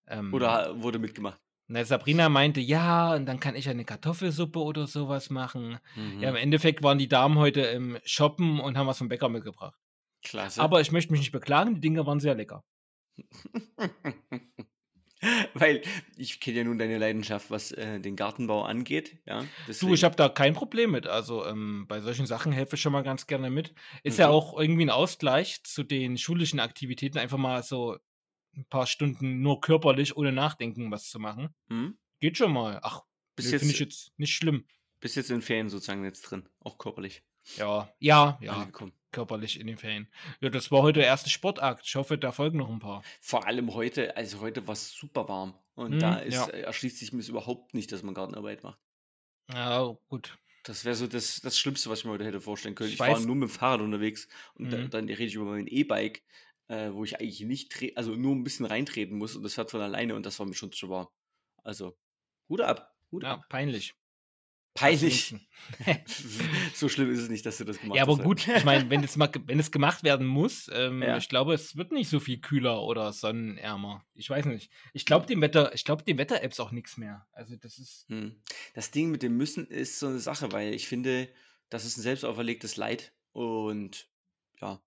Ähm, oder wurde mitgemacht? Na, Sabrina meinte, ja, und dann kann ich eine Kartoffelsuppe oder sowas machen. Mhm. Ja, im Endeffekt waren die Damen heute im Shoppen und haben was vom Bäcker mitgebracht. Klasse. Aber ich möchte mich nicht beklagen, die Dinge waren sehr lecker. Weil ich kenne ja nun deine Leidenschaft, was äh, den Gartenbau angeht. Ja, Du, ich habe da kein Problem mit. Also ähm, bei solchen Sachen helfe ich schon mal ganz gerne mit. Ist ja Mhm. auch irgendwie ein Ausgleich zu den schulischen Aktivitäten, einfach mal so ein paar Stunden nur körperlich, ohne Nachdenken was zu machen. Hm? Geht schon mal. Ach, jetzt, finde ich jetzt nicht schlimm. bis jetzt in Ferien sozusagen jetzt drin, auch körperlich Ja, ja, ja, angekommen. Körperlich in den Ferien. Ja, das war heute der erste Sportakt. Ich hoffe, da folgen noch ein paar. Vor allem heute, also heute war es super warm. Und Mhm, da ist, ja. äh, erschließt sich mir überhaupt nicht, dass man Gartenarbeit macht. Ja, gut. Das wäre so das, das Schlimmste, was ich mir heute hätte vorstellen können. Ich Ich, war nur mit dem Fahrrad unterwegs und da, Mhm. dann rede ich über mein E-Bike, äh, wo ich eigentlich nicht, also nur ein bisschen reintreten muss und das fährt von alleine und das war mir schon zu warm. Also, Hut ab, Hut Ja, ab. peinlich. Peinlich. So schlimm ist es nicht, dass du das gemacht Ja, aber hast. gut, ich meine, wenn mal, wenn es gemacht werden muss, ähm, Ja. ich glaube, es wird nicht so viel kühler oder sonnenärmer. Ich weiß nicht. Ich glaube dem Wetter, ich glaube dem Wetter-Apps auch nichts mehr. Also das ist, Hm. Das Ding mit dem Müssen ist so eine Sache, weil ich finde, das ist ein selbst auferlegtes Leid und ja,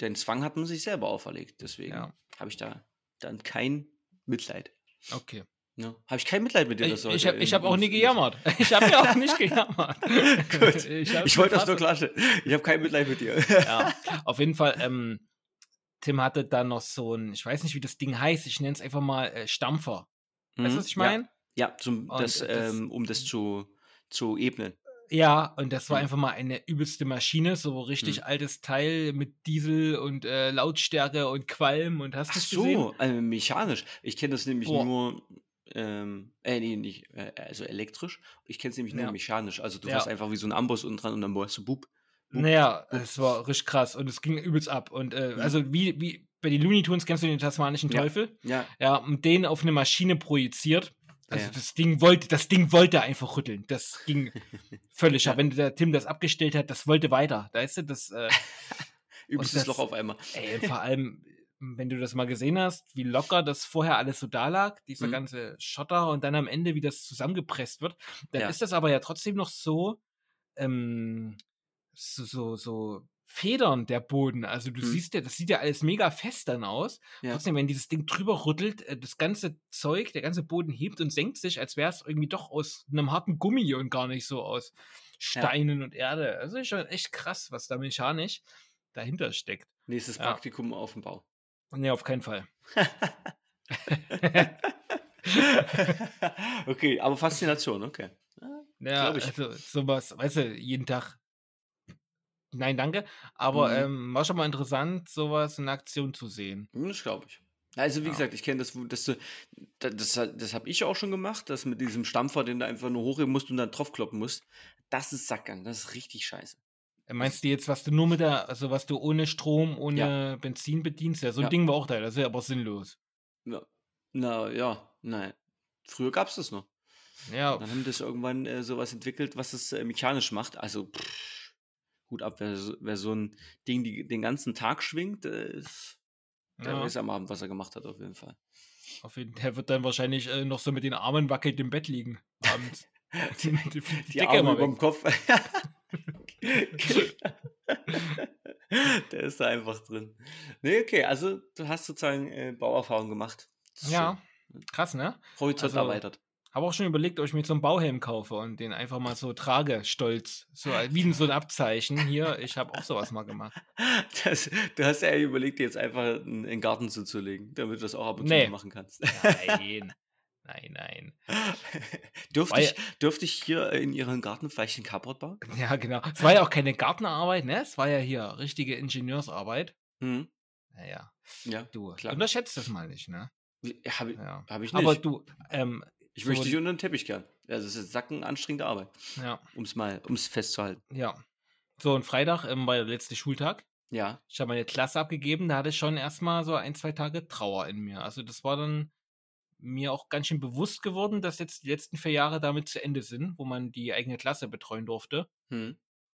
den Zwang hat man sich selber auferlegt. Deswegen Ja. habe ich da dann kein Mitleid. okay. Ne? Habe ich kein Mitleid mit dir, Ich, dass du ich habe ich in- hab auch nie gejammert. Ich habe ja auch nicht gejammert. Gut. Ich, Ich wollte das nur klarstellen. Ich habe kein Mitleid mit dir. Ja, auf jeden Fall, ähm, Tim hatte dann noch so ein, ich weiß nicht, wie das Ding heißt, ich nenne es einfach mal äh, Stampfer. Weißt du, Mhm, was ich meine? Ja, ja zum, das, das- ähm, um das zu, zu ebnen. Ja, und das war Mhm. einfach mal eine übelste Maschine, so richtig Mhm. altes Teil mit Diesel und äh, Lautstärke und Qualm und hast Ach nicht gesehen? so, äh, mechanisch. Ich kenne das nämlich Boah. nur, ähm, äh, nee, nicht, äh, also elektrisch. Ich kenne es nämlich nur Ja. mechanisch. Also du Ja. hast einfach wie so ein Amboss unten dran und dann hast du Bub. Bub. Naja, es war richtig krass und es ging übelst ab. Und äh, Mhm. also wie, wie bei den Looney Tunes kennst du den tasmanischen Ja. Teufel? Ja, Ja, und den auf eine Maschine projiziert. Also Ja. das Ding wollte, das Ding wollte einfach rütteln. Das ging völlig. Ja. ab. Wenn der Tim das abgestellt hat, das wollte weiter. Weißt du, das, äh, übelstes das- Loch auf einmal. ey, vor allem, wenn du das mal gesehen hast, wie locker das vorher alles so da lag, dieser Mhm. ganze Schotter und dann am Ende, wie das zusammengepresst wird, dann Ja. ist das aber ja trotzdem noch so, ähm, so, so, so Federn der Boden. Also du Mhm. siehst ja, das sieht ja alles mega fest dann aus. Ja. Trotzdem, wenn dieses Ding drüber rüttelt, äh, das ganze Zeug, der ganze Boden hebt und senkt sich, als wäre es irgendwie doch aus einem harten Gummi und gar nicht so aus Steinen und Erde. Also ist schon echt krass, was da mechanisch dahinter steckt. Nächstes Ja. Praktikum auf dem Bau. Nee, auf keinen Fall. okay, aber Faszination, okay. Ja, Glaub ich. also sowas, weißt du, jeden Tag. Nein, danke. Aber Mhm. ähm, war schon mal interessant, sowas in Aktion zu sehen. Hm, Das glaube ich. Also wie Ja. gesagt, ich kenne das, wo- dass du, da- das, das habe ich auch schon gemacht, das mit diesem Stampfer, den du einfach nur hochheben musst und dann draufkloppen musst. Das ist Sackgang, das ist richtig scheiße. Meinst du jetzt, was du nur mit der, also was du ohne Strom, ohne Ja. Benzin bedienst? Ja, so ein Ja. Ding war auch da, das ist ja aber sinnlos. Ja. Na ja, nein. Früher gab es das noch. Ja, Dann haben das irgendwann äh, sowas entwickelt, was es äh, mechanisch macht. Also pff, gut ab, wer, so- wer so ein Ding die, den ganzen Tag schwingt, äh, ist, der ja. weiß am Abend, was er gemacht hat, auf jeden Fall. Auf jeden, der wird dann wahrscheinlich äh, noch so mit den Armen wackelt im Bett liegen. Abends. die, die, die Die Decke Arme immer über dem. Kopf. Der ist da einfach drin. Nee, okay, also du hast sozusagen äh, Bauerfahrung gemacht. Ja, schön. krass, ne? Horizont Also, erweitert. Habe auch schon überlegt, ob ich mir so einen Bauhelm kaufe und den einfach mal so trage, stolz. So wie so ein Abzeichen. Hier, ich habe auch sowas mal gemacht. Das, du hast ja überlegt, dir jetzt einfach einen, einen Garten zuzulegen, damit du das auch ab und zu Nee. machen kannst. Nein. Nein, nein. dürfte, ich, dürfte ich hier in Ihren Garten vielleicht ein Carport bauen? Ja, genau. Es war ja auch keine Gartenarbeit, ne? Es war ja hier richtige Ingenieursarbeit. Hm, Naja, ja, du klar. unterschätzt das mal nicht, ne? Habe ich, Ja. hab ich nicht. Aber du, ähm, ich so- möchte dich unter den Teppich kehren. Also es ist sacken anstrengende Arbeit, ja, um es mal, ums festzuhalten. ja. So, und Freitag ähm, war der letzte Schultag. Ja. Ich habe meine Klasse abgegeben, da hatte ich schon erstmal so ein, zwei Tage Trauer in mir. Also das war dann mir auch ganz schön bewusst geworden, dass jetzt die letzten vier Jahre damit zu Ende sind, wo man die eigene Klasse betreuen durfte. Hm,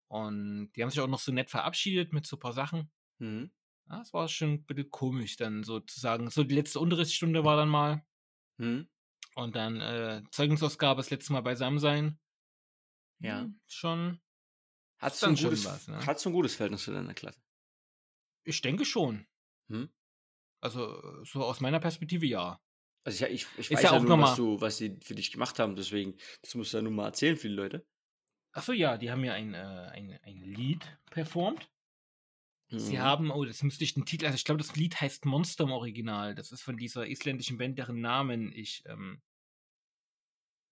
Und die haben sich auch noch so nett verabschiedet mit so ein paar Sachen. hm, Ja, es war schon ein bisschen komisch dann sozusagen. So die letzte Unterrichtsstunde war dann mal. hm. Und dann äh, Zeugnisausgabe das letzte Mal beisammen sein. Ja. Hm, Schon. Ist du, ein gutes, was, ne? hast du ein gutes Verhältnis zu deiner Klasse? Ich denke schon. Hm? Also so aus meiner Perspektive ja. Also ich, ich Ist weiß ja ja, auch nur, noch was, du, was sie für dich gemacht haben, deswegen, das musst du ja nun mal erzählen für die Leute. Achso, ja, die haben ja ein, äh, ein, ein Lied performt. Sie Mhm. haben, oh, das müsste ich den Titel, also ich glaube, das Lied heißt Monster im Original. Das ist von dieser isländischen Band, deren Namen ich, ähm,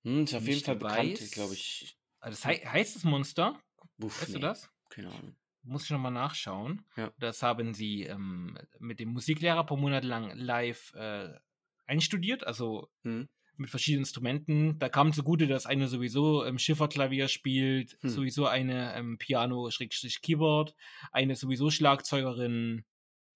Hm, ist auf jeden Fall bekannt, glaube ich. also das hei heißt es Monster? Uff, Weißt du nee, das? Keine Ahnung. Muss ich nochmal nachschauen. Ja. Das haben sie ähm, mit dem Musiklehrer paar Monate lang live äh, einstudiert, also Hm? mit verschiedenen Instrumenten. Da kam zugute, dass eine sowieso ähm, Schifferklavier spielt, Hm. sowieso eine ähm, Piano-Keyboard, eine sowieso Schlagzeugerin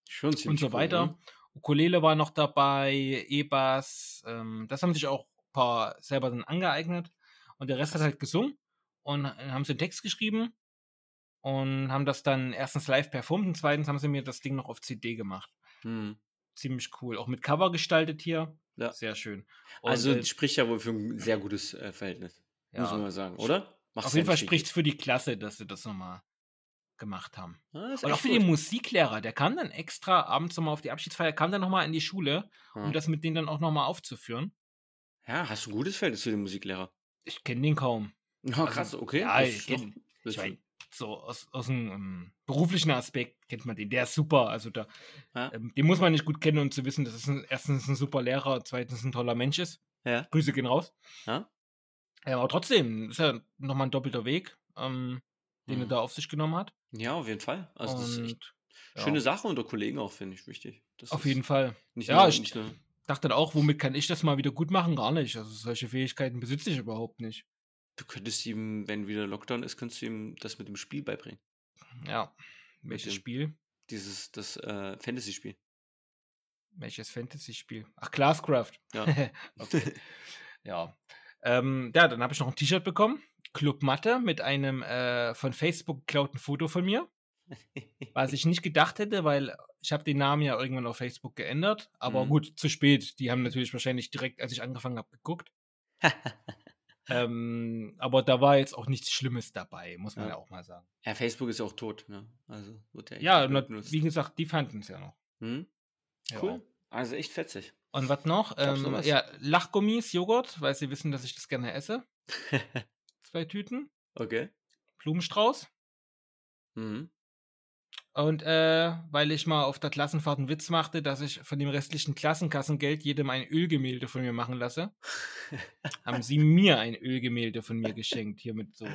Schon und so cool, weiter. ne? Ukulele war noch dabei, E-Bass, ähm, das haben sich auch ein paar selber dann angeeignet. Und der Rest hat halt gesungen und äh, haben sie einen Text geschrieben und haben das dann erstens live performt und zweitens haben sie mir das Ding noch auf CD gemacht. Hm. Ziemlich cool. Auch mit Cover gestaltet hier. Ja. Sehr schön. Und, Also äh, spricht ja wohl für ein sehr gutes äh, Verhältnis, muss man ja, mal sagen, oder? Macht's auf ja jeden Fall spricht es für die Klasse, dass sie das nochmal gemacht haben. richtig. Ah, Und auch für gut. den Musiklehrer, der kam dann extra abends nochmal auf die Abschiedsfeier, kam dann nochmal in die Schule, Ja. um das mit denen dann auch nochmal aufzuführen. ja, hast du ein gutes Verhältnis zu dem Musiklehrer? Ich kenne den kaum. Ja, krass, okay. Ja, das ich ist doch- kenn- das Ich meine, so aus, aus dem ähm, beruflichen Aspekt kennt man den. Der ist super. Also da, Ja. ähm, den muss man nicht gut kennen, um zu wissen, dass es ein, erstens ein super Lehrer, zweitens ein toller Mensch ist. ja. Grüße gehen raus. Ja. Ja, aber trotzdem ist ja nochmal ein doppelter Weg, ähm, den er Mhm. da auf sich genommen hat. ja, auf jeden Fall. Also das ist echt Und, schöne Sache unter Kollegen auch, finde ich wichtig. Das Auf jeden Fall. Nicht Ja, nur, ich- nicht nur, Dachte dann auch, womit kann ich das mal wieder gut machen? Gar nicht. Also solche Fähigkeiten besitze ich überhaupt nicht. Du könntest ihm, wenn wieder Lockdown ist, könntest du ihm das mit dem Spiel beibringen. Ja. Welches dem- Spiel? Dieses, das äh, Fantasy-Spiel. Welches Fantasy-Spiel? Ach, Classcraft. Ja. Ja. Ähm, ja, dann habe ich noch ein T-Shirt bekommen. Club Mathe mit einem äh, von Facebook geklauten Foto von mir. Was ich nicht gedacht hätte, weil ich habe den Namen ja irgendwann auf Facebook geändert. Aber Mhm. gut, zu spät. Die haben natürlich wahrscheinlich direkt, als ich angefangen habe, geguckt. Ähm, aber da war jetzt auch nichts Schlimmes dabei, muss man Ja. ja, auch mal sagen. ja, Facebook ist ja auch tot, ne? Also wird ja echt Ja, na, wie gesagt, die fanden es ja noch. Hm? Ja. Cool. Also echt fetzig. Und was noch? Ähm, was? ja, Lachgummis, Joghurt, weil sie wissen, dass ich das gerne esse. Zwei Tüten. okay. Blumenstrauß. Mhm. Und äh, weil ich mal auf der Klassenfahrt einen Witz machte, dass ich von dem restlichen Klassenkassengeld jedem ein Ölgemälde von mir machen lasse, haben sie mir ein Ölgemälde von mir geschenkt. Hier mit so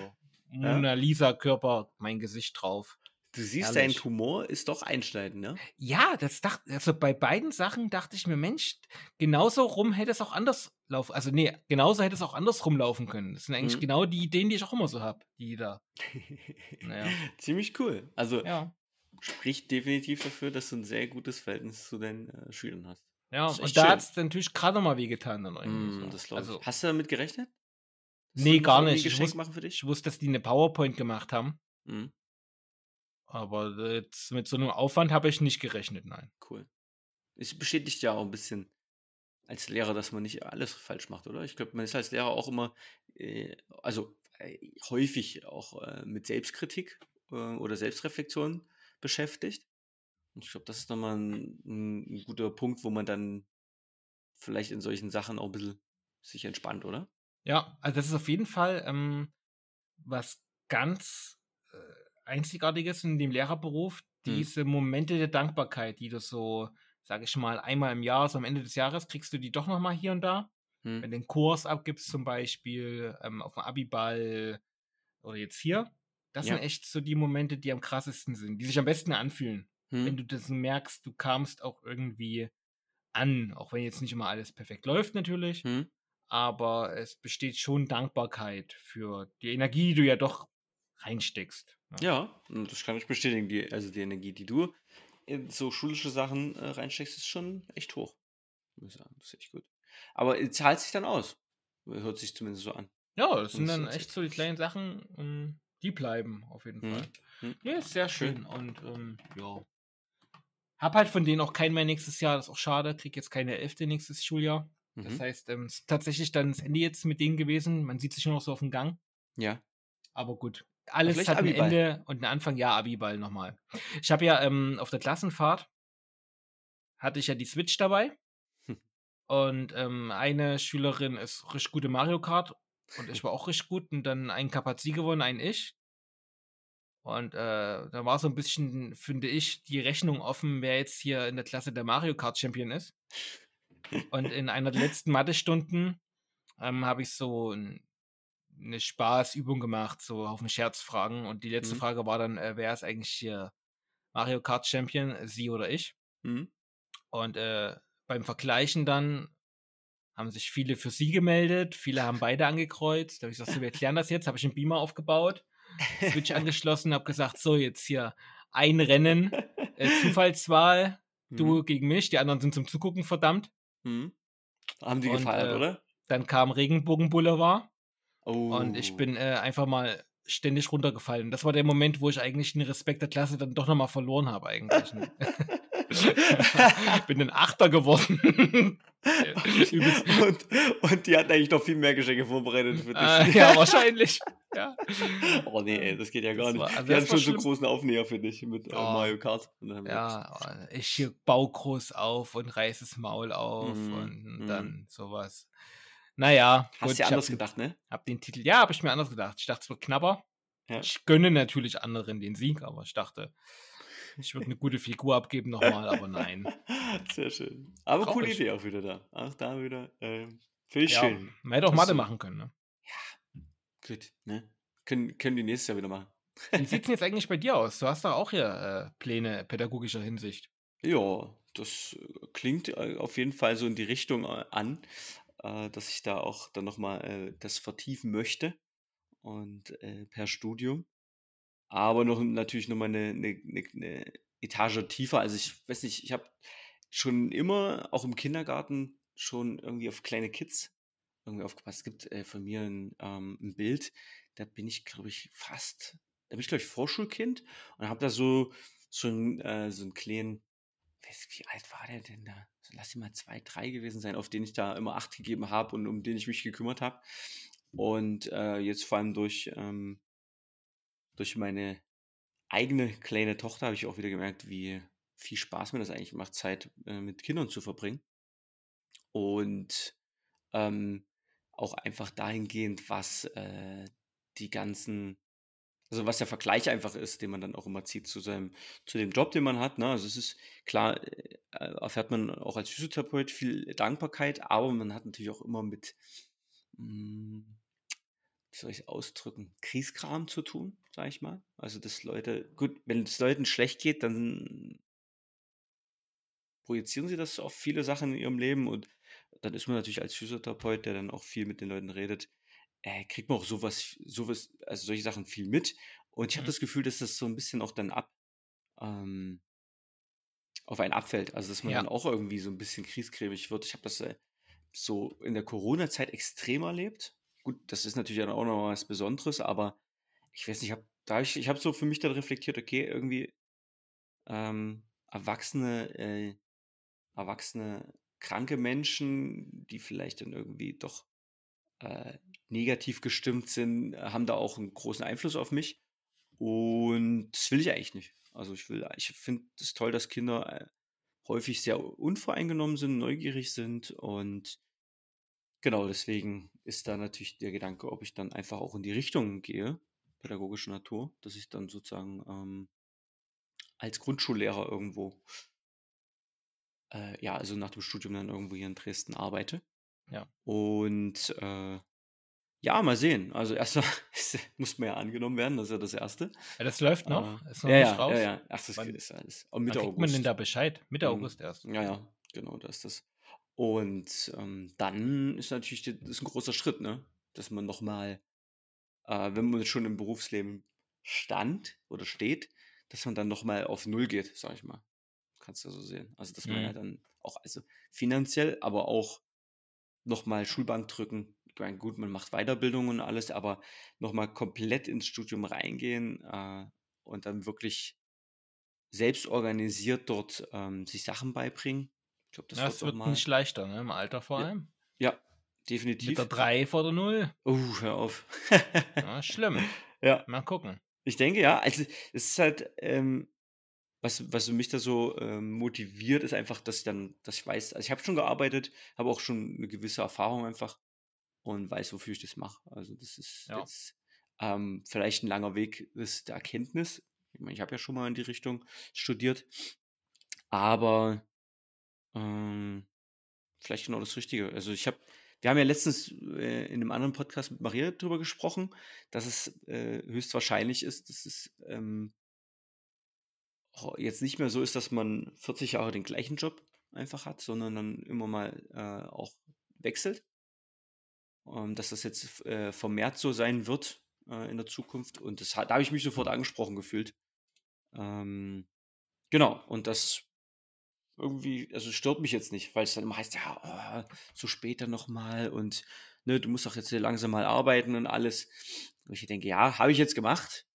Mona Lisa Körper, mein Gesicht drauf. Du siehst, dein Tumor ist doch einschneidend, ne? Ja, das dachte, also bei beiden Sachen dachte ich mir, Mensch, genauso rum hätte es auch anders laufen. Also nee, genauso hätte es auch andersrum laufen können. Das sind eigentlich mhm. genau die Ideen, die ich auch immer so habe, die da. naja. Ziemlich cool. Also ja. Spricht definitiv dafür, dass du ein sehr gutes Verhältnis zu deinen äh, Schülern hast. Ja, und da hat es natürlich gerade mal wehgetan dann mm, das also, Hast du damit gerechnet? nee, gar nicht. Ich, wus ich wusste, dass die eine PowerPoint gemacht haben. Mhm. Aber jetzt mit so einem Aufwand habe ich nicht gerechnet, nein. Cool. Es bestätigt ja auch ein bisschen als Lehrer, dass man nicht alles falsch macht, oder? Ich glaube, man ist als Lehrer auch immer, äh, also äh, häufig auch äh, mit Selbstkritik äh, oder Selbstreflexion beschäftigt. Und ich glaube, das ist nochmal ein, ein guter Punkt, wo man dann vielleicht in solchen Sachen auch ein bisschen sich entspannt, oder? Ja, also das ist auf jeden Fall ähm, was ganz äh, Einzigartiges in dem Lehrerberuf, hm. diese Momente der Dankbarkeit, die du so, sag ich mal, einmal im Jahr, so am Ende des Jahres, kriegst du die doch nochmal hier und da. Hm. Wenn du den Kurs abgibst, zum Beispiel ähm, auf dem Abiball oder jetzt hier. Das ja. sind echt so die Momente, die am krassesten sind, die sich am besten anfühlen. Hm. Wenn du das merkst, du kamst auch irgendwie an, auch wenn jetzt nicht immer alles perfekt läuft natürlich. Hm aber es besteht schon Dankbarkeit für die Energie, die du ja doch reinsteckst. Ja, ja das kann ich bestätigen. Die, also die Energie, die du in so schulische Sachen äh, reinsteckst, ist schon echt hoch. Muss ich sagen, das ist echt gut. Aber es zahlt sich dann aus. Hört sich zumindest so an. Ja, das sind dann echt so die kleinen Sachen, ähm, die bleiben auf jeden mhm. Fall. Mhm. Ja, ist sehr schön. Und ähm, ja. Hab halt von denen auch keinen mehr nächstes Jahr, das ist auch schade. Krieg jetzt keine Elfte nächstes Schuljahr. Das mhm. heißt, ähm, es ist tatsächlich dann das Ende jetzt mit denen gewesen. Man sieht sich nur noch so auf dem Gang. Ja. Aber gut. Alles hat ein Ende und ein Anfang. Ja, Abiball nochmal. Ich habe ja ähm, auf der Klassenfahrt hatte ich ja die Switch dabei. Hm. Und ähm, eine Schülerin ist richtig gut im Mario Kart und ich war auch richtig gut. Und dann ein Kapazit gewonnen, ein ich. Und äh, da war so ein bisschen, finde ich, die Rechnung offen, wer jetzt hier in der Klasse der Mario Kart Champion ist. Und in einer der letzten Mathestunden ähm, habe ich so ein, eine Spaßübung gemacht, so auf den Scherzfragen. Und die letzte mhm. Frage war dann, äh, wer ist eigentlich hier Mario Kart Champion, sie oder ich? Mhm. Und äh, beim Vergleichen dann haben sich viele für sie gemeldet, viele haben beide angekreuzt. Da habe ich gesagt, so, wir erklären das jetzt, habe ich einen Beamer aufgebaut, Switch angeschlossen, habe gesagt, so, jetzt hier ein Rennen, äh, Zufallswahl, du mhm. gegen mich, die anderen sind zum Zugucken verdammt. Mhm. Haben die gefeiert, äh, oder? Dann kam Regenbogen-Boulevard. Oh. Und ich oh. bin äh, einfach mal ständig runtergefallen. Das war der Moment, wo ich eigentlich den Respekt der Klasse dann doch nochmal verloren habe, eigentlich. Bin ein Achter geworden. und, und, die hatten eigentlich noch viel mehr Geschenke vorbereitet für dich. Äh, ja, wahrscheinlich. Ja. Oh nee, ey, das geht ja gar das war, nicht. Also die hatten schon schlimm. so großen Aufnäher für dich mit äh, oh. Mario Kart. Ja, oh, ich hier bau groß auf und reiß das Maul auf mm, und mm. dann sowas. Naja. Hast du dir anders gedacht, ne? Hab den Titel, ja, habe ich mir anders gedacht. Ich dachte, es wird knapper. Ja. Ich gönne natürlich anderen den Sieg, aber ich dachte, ich würde eine gute Figur abgeben nochmal, aber nein. Sehr schön. Aber Traurig. coole Idee auch wieder da. Auch da wieder. Ähm, Finde ich ja, schön. Man hätte auch Mathe machen können, ne? Ja, gut, ne? Können, können die nächstes Jahr wieder machen. Wie sieht es denn jetzt eigentlich bei dir aus? Du hast doch auch hier äh, Pläne pädagogischer Hinsicht. Ja, das äh, klingt äh, auf jeden Fall so in die Richtung äh, an, äh, dass ich da auch dann nochmal äh, das vertiefen möchte und äh, per Studium aber noch natürlich nochmal eine, eine, eine Etage tiefer. Also ich weiß nicht, ich habe schon immer, auch im Kindergarten, schon irgendwie auf kleine Kids irgendwie aufgepasst. Es gibt äh, von mir ein, ähm, ein Bild, da bin ich, glaube ich, fast, da bin ich, glaube ich, Vorschulkind und habe da so, so, ein, äh, so einen kleinen, weiß, wie alt war der denn da? So, lass ihn mal zwei, drei gewesen sein, auf den ich da immer Acht gegeben habe und um den ich mich gekümmert habe. Und äh, jetzt vor allem durch ähm, durch meine eigene kleine Tochter habe ich auch wieder gemerkt, wie viel Spaß mir das eigentlich macht, Zeit äh, mit Kindern zu verbringen. Und ähm, auch einfach dahingehend, was äh, die ganzen, also was der Vergleich einfach ist, den man dann auch immer zieht zu seinem, zu dem Job, den man hat. Ne? Also es ist klar, äh, erfährt man auch als Physiotherapeut viel Dankbarkeit, aber man hat natürlich auch immer mit mh, hm, wie soll ich es ausdrücken, Kriegskram zu tun, sage ich mal. Also, dass Leute, gut, wenn es Leuten schlecht geht, dann projizieren sie das auf viele Sachen in ihrem Leben und dann ist man natürlich als Physiotherapeut, der dann auch viel mit den Leuten redet, äh, kriegt man auch sowas, sowas, also solche Sachen viel mit. Und ich habe Mhm. das Gefühl, dass das so ein bisschen auch dann ab, ähm, auf einen abfällt. Also, dass man dann Ja. auch irgendwie so ein bisschen kriescremig wird. Ich habe das äh, so in der Corona-Zeit extrem erlebt. Gut, das ist natürlich auch noch was Besonderes, aber ich weiß nicht, ich habe da ich, ich habe so für mich dann reflektiert, okay, irgendwie ähm, erwachsene, äh, erwachsene, kranke Menschen, die vielleicht dann irgendwie doch äh, negativ gestimmt sind, haben da auch einen großen Einfluss auf mich. Und das will ich eigentlich nicht. Also ich will, ich finde es toll, dass Kinder äh, häufig sehr unvoreingenommen sind, neugierig sind und genau deswegen ist da natürlich der Gedanke, ob ich dann einfach auch in die Richtung gehe, pädagogische Natur, dass ich dann sozusagen ähm, als Grundschullehrer irgendwo, äh, ja, also nach dem Studium dann irgendwo hier in Dresden arbeite. Ja. Und äh, ja, mal sehen. Also erstmal muss man ja angenommen werden, das ist ja das Erste. Ja, das läuft noch, Äh, ist noch ja, nicht ja, raus. ja, ja. Ach, das Wann- ist alles. Wann Mitte kriegt man denn August. da Bescheid? Mitte Mhm. August erst. Ja, ja, genau, da ist das. Und ähm, dann ist natürlich das ist ein großer Schritt, ne? Dass man nochmal, äh, wenn man schon im Berufsleben stand oder steht, dass man dann nochmal auf Null geht, sag ich mal. Kannst du so sehen. Also, dass man Mhm. ja dann auch, also finanziell, aber auch nochmal Schulbank drücken. Ich meine, gut, man macht Weiterbildung und alles, aber nochmal komplett ins Studium reingehen äh, und dann wirklich selbst organisiert dort ähm, sich Sachen beibringen. Ich glaube, das Ja, doch wird mal. nicht leichter, ne? Im Alter vor Ja. allem. Ja, Mit definitiv. der 3 vor der 0. Oh, hör auf. Ja, schlimm. ja, Mal gucken. ich denke ja. Also, es ist halt, ähm, was, was mich da so ähm, motiviert, ist einfach, dass ich dann, dass ich weiß, also ich habe schon gearbeitet, habe auch schon eine gewisse Erfahrung einfach und weiß, wofür ich das mache. Also, das ist Ja. jetzt ähm, vielleicht ein langer Weg ist der Erkenntnis. Ich meine, ich habe ja schon mal in die Richtung studiert, aber ähm, vielleicht genau das Richtige. Also ich habe, wir haben ja letztens äh, in einem anderen Podcast mit Maria drüber gesprochen, dass es äh, höchstwahrscheinlich ist, dass es ähm, jetzt nicht mehr so ist, dass man 40 Jahre den gleichen Job einfach hat, sondern dann immer mal äh, auch wechselt. Ähm, dass das jetzt äh, vermehrt so sein wird äh, in der Zukunft. Und das, da habe ich mich sofort angesprochen gefühlt. Ähm, genau, und das irgendwie, also stört mich jetzt nicht, weil es dann immer heißt, ja, oh, so später nochmal und ne, du musst doch jetzt hier langsam mal arbeiten und alles. Und ich denke, ja, habe ich jetzt gemacht,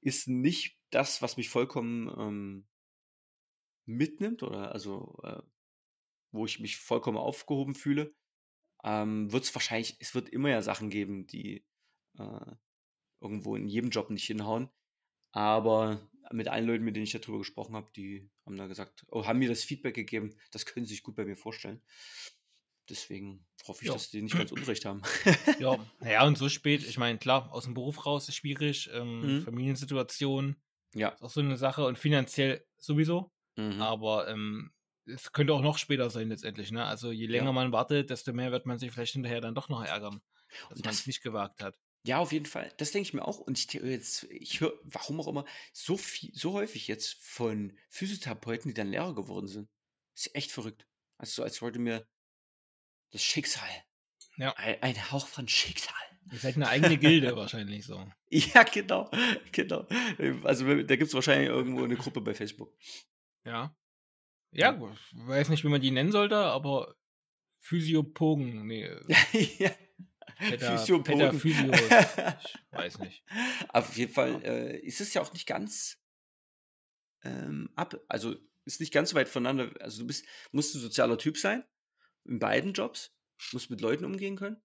ist nicht das, was mich vollkommen ähm, mitnimmt oder also äh, wo ich mich vollkommen aufgehoben fühle. Ähm, wird es wahrscheinlich, es wird immer ja Sachen geben, die äh, irgendwo in jedem Job nicht hinhauen. Aber mit allen Leuten, mit denen ich darüber gesprochen habe, die haben da gesagt, oh, haben mir das Feedback gegeben, das können sie sich gut bei mir vorstellen. Deswegen hoffe ich, Ja. dass die nicht ganz unrecht haben. Ja, naja, und so spät, ich meine, klar, aus dem Beruf raus ist schwierig, ähm, Mhm. Familiensituation ja. ist auch so eine Sache und finanziell sowieso, Mhm. aber ähm, es könnte auch noch später sein letztendlich, ne? Also je länger Ja. man wartet, desto mehr wird man sich vielleicht hinterher dann doch noch ärgern, dass Und man es das- nicht gewagt hat. Ja, auf jeden Fall. Das denke ich mir auch. Und ich höre jetzt, ich höre, warum auch immer, so viel, so häufig jetzt von Physiotherapeuten, die dann Lehrer geworden sind. ist echt verrückt. Also so, als wollte mir das Schicksal. Ja. Ein, ein Hauch von Schicksal. Ihr seid eine eigene Gilde wahrscheinlich so. Ja, genau. Genau. Also da gibt es wahrscheinlich irgendwo eine Gruppe bei Facebook. Ja. Ja, ich weiß nicht, wie man die nennen sollte, aber Physiopogen, nee, ja. Peter, Physiopoden. Peter Physios, ich weiß nicht. Auf jeden Fall äh, ist es ja auch nicht ganz ähm, ab, also ist nicht ganz so weit voneinander. Also du bist, musst ein sozialer Typ sein, in beiden Jobs, musst mit Leuten umgehen können.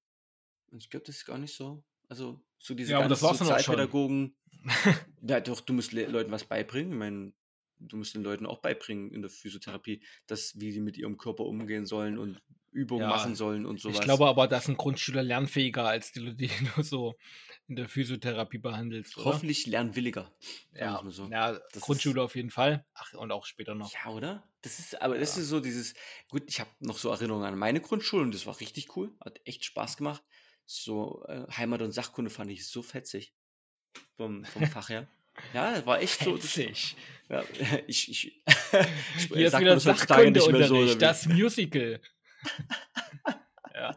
Und ich glaube, das ist gar nicht so. Also so diese Ja, ganzen. Sozialpädagogen. ja, doch, du musst Le Leuten was beibringen. Ich meine, du musst den Leuten auch beibringen in der Physiotherapie, dass wie sie mit ihrem Körper umgehen sollen und Übungen Ja, machen sollen und sowas. Ich glaube aber, dass ein Grundschüler lernfähiger als die, die du so in der Physiotherapie behandelst. Oder? Hoffentlich lernwilliger. Ja, so. ja Das Grundschule auf jeden Fall. Ach, und auch später noch. Ja, oder? Das ist, aber das Ja. ist so dieses, gut, ich habe noch so Erinnerungen an meine Grundschule und das war richtig cool, hat echt Spaß gemacht. so äh, Heimat und Sachkunde fand ich so fetzig vom, vom Fach her. Ja, das war echt so. Das, ja, ich, ich, ich Hier ist wieder das nicht mehr so, das Musical. Ja.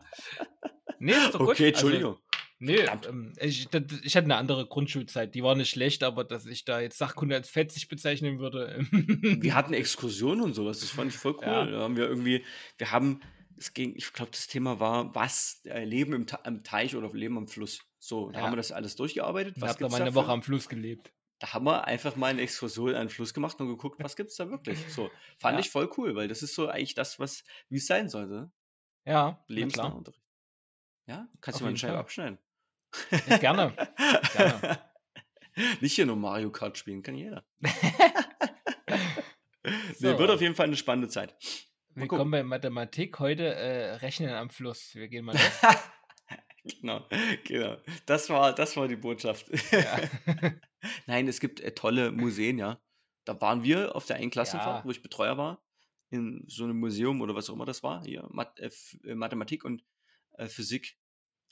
Nee, ist doch gut. Okay, Also, Entschuldigung. nee, Verdammt. ähm, ich, ich hatte eine andere Grundschulzeit. Die war nicht schlecht, aber dass ich da jetzt Sachkunde als fetzig bezeichnen würde. Wir hatten Exkursionen und sowas, das fand ich voll cool. Ja. Da haben wir irgendwie, wir haben, es ging, ich glaube, das Thema war, was äh, Leben im, Ta- am Teich oder Leben am Fluss. So, da Ja. haben wir das alles durchgearbeitet. Ich habe da mal da eine für- Woche am Fluss gelebt. Da haben wir einfach mal eine Exkursion an den Fluss gemacht und geguckt, was gibt es da wirklich. So, fand Ja. ich voll cool, weil das ist so eigentlich das, was, wie es sein sollte. Ja, na Lebensnaher klar. Unterricht. Ja, kannst du mal eine Scheibe abschneiden. Ja, gerne. Gerne. Nicht hier nur Mario Kart spielen, kann jeder. So. Nee, wird auf jeden Fall eine spannende Zeit. Mal gucken. Willkommen bei Mathematik. Heute äh, Rechnen am Fluss. Wir gehen mal los. genau, genau. Das war, das war die Botschaft. Ja. Nein, es gibt äh, tolle Museen, ja. Da waren wir auf der einen Klassenfahrt, Ja. wo ich Betreuer war, in so einem Museum oder was auch immer das war, hier, Math äh, äh, Mathematik und äh, Physik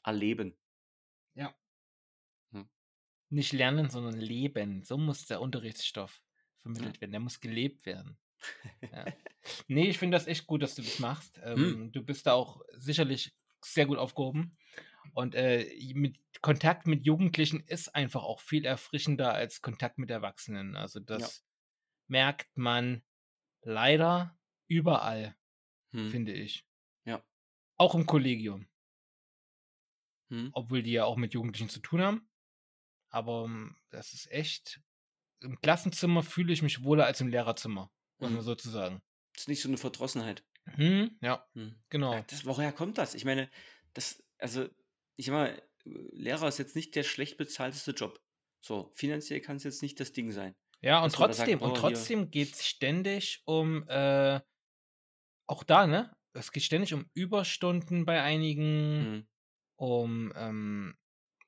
erleben. Nicht lernen, sondern leben. So muss der Unterrichtsstoff vermittelt werden. Der muss gelebt werden. Ja. Nee, ich finde das echt gut, dass du das machst. Hm. Ähm, Du bist da auch sicherlich sehr gut aufgehoben. Und äh, mit Kontakt mit Jugendlichen ist einfach auch viel erfrischender als Kontakt mit Erwachsenen. Also das merkt man leider überall, Hm. finde ich. Ja. Auch im Kollegium. Hm. obwohl die ja auch mit Jugendlichen zu tun haben. Aber ähm, das ist echt. Im Klassenzimmer fühle ich mich wohler als im Lehrerzimmer, muss Mhm. man sozusagen. Das ist nicht so eine Verdrossenheit. Hm, ja, Hm. genau. Ja, Das, woher kommt das? Ich meine, das, also, ich sag mal, Lehrer ist jetzt nicht der schlecht bezahlteste Job. So, finanziell kann es jetzt nicht das Ding sein. Ja, und da sagt, trotzdem, und hier- trotzdem geht es ständig um, äh, auch da, ne? Es geht ständig um Überstunden bei einigen, Hm. um ähm,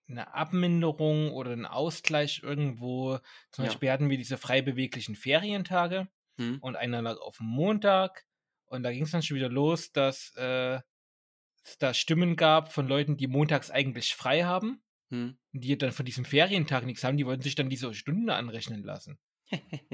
eine Abminderung oder einen Ausgleich irgendwo. Zum Ja. Beispiel hatten wir diese frei beweglichen Ferientage. Hm. und einer lag auf dem Montag. Und da ging es dann schon wieder los, dass äh, es da Stimmen gab von Leuten, die montags eigentlich frei haben, Hm. und die dann von diesem Ferientag nichts haben, die wollten sich dann diese Stunde anrechnen lassen.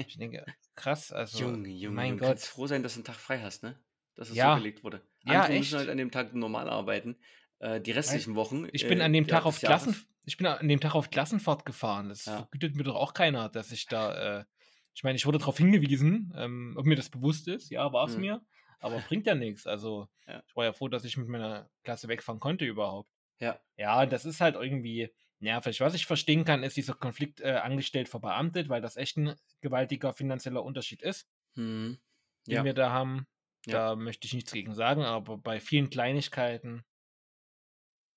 Ich denke, krass, also Junge, Junge, mein du Gott. kannst froh sein, dass ein Tag frei hast, ne? Dass es Ja. so gelegt wurde. Ja, Andere echt. müssen halt an dem Tag normal arbeiten. Äh, die restlichen Wochen. Ich bin äh, an dem ja, Tag auf Klassen, ich bin an dem Tag auf Klassenfahrt gefahren. Das Ja. vergütet mir doch auch keiner, dass ich da, äh, ich meine, ich wurde darauf hingewiesen, ähm, ob mir das bewusst ist. Ja, war es Mhm. mir, aber bringt ja nichts. Also Ja. ich war ja froh, dass ich mit meiner Klasse wegfahren konnte überhaupt. Ja. Ja, das ist halt irgendwie nervig. Was ich verstehen kann, ist dieser Konflikt äh, angestellt verbeamtet, weil das echt ein gewaltiger finanzieller Unterschied ist, Hm. den Ja. wir da haben. Ja. Da möchte ich nichts gegen sagen, aber bei vielen Kleinigkeiten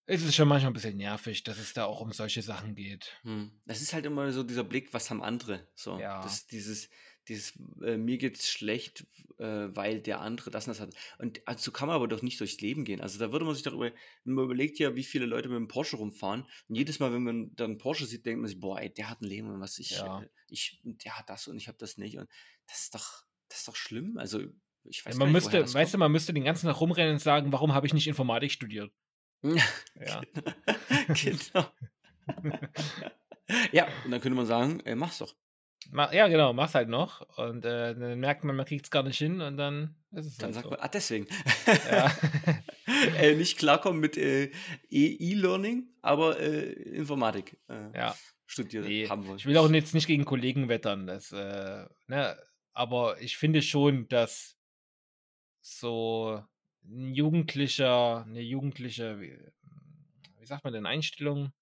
ist es schon manchmal ein bisschen nervig, dass es da auch um solche Sachen geht. Hm. Das ist halt immer so dieser Blick, was haben andere? So, Ja. das, dieses, dieses, äh, mir geht's schlecht, äh, weil der andere das und das hat. Und also so kann man aber doch nicht durchs Leben gehen. Also da würde man sich doch über, wenn man überlegt ja, wie viele Leute mit dem Porsche rumfahren. Und jedes Mal, wenn man dann einen Porsche sieht, denkt man sich, boah, ey, der hat ein Leben und was ich, Ja. äh, ich, der hat das und ich habe das nicht. Und das ist doch, das ist doch schlimm. Also ich weiß Ja, man nicht, müsste, weißt du, man müsste den ganzen Tag rumrennen und sagen, warum habe ich nicht Informatik studiert? kommt. Ja. genau. ja, und dann könnte man sagen, äh, mach's doch. Ma- ja, genau, mach's halt noch. Und äh, dann merkt man, man kriegt es gar nicht hin und dann ist es Dann halt sagt so. man, ah, deswegen. Ja. äh, nicht klarkommen mit äh, E- E-Learning, aber äh, Informatik äh, ja. studiert Nee, haben wollen. Ich will auch jetzt nicht gegen Kollegen wettern, das, äh, ne, aber ich finde schon, dass so ein Jugendlicher, eine jugendliche, wie, wie sagt man denn, Einstellung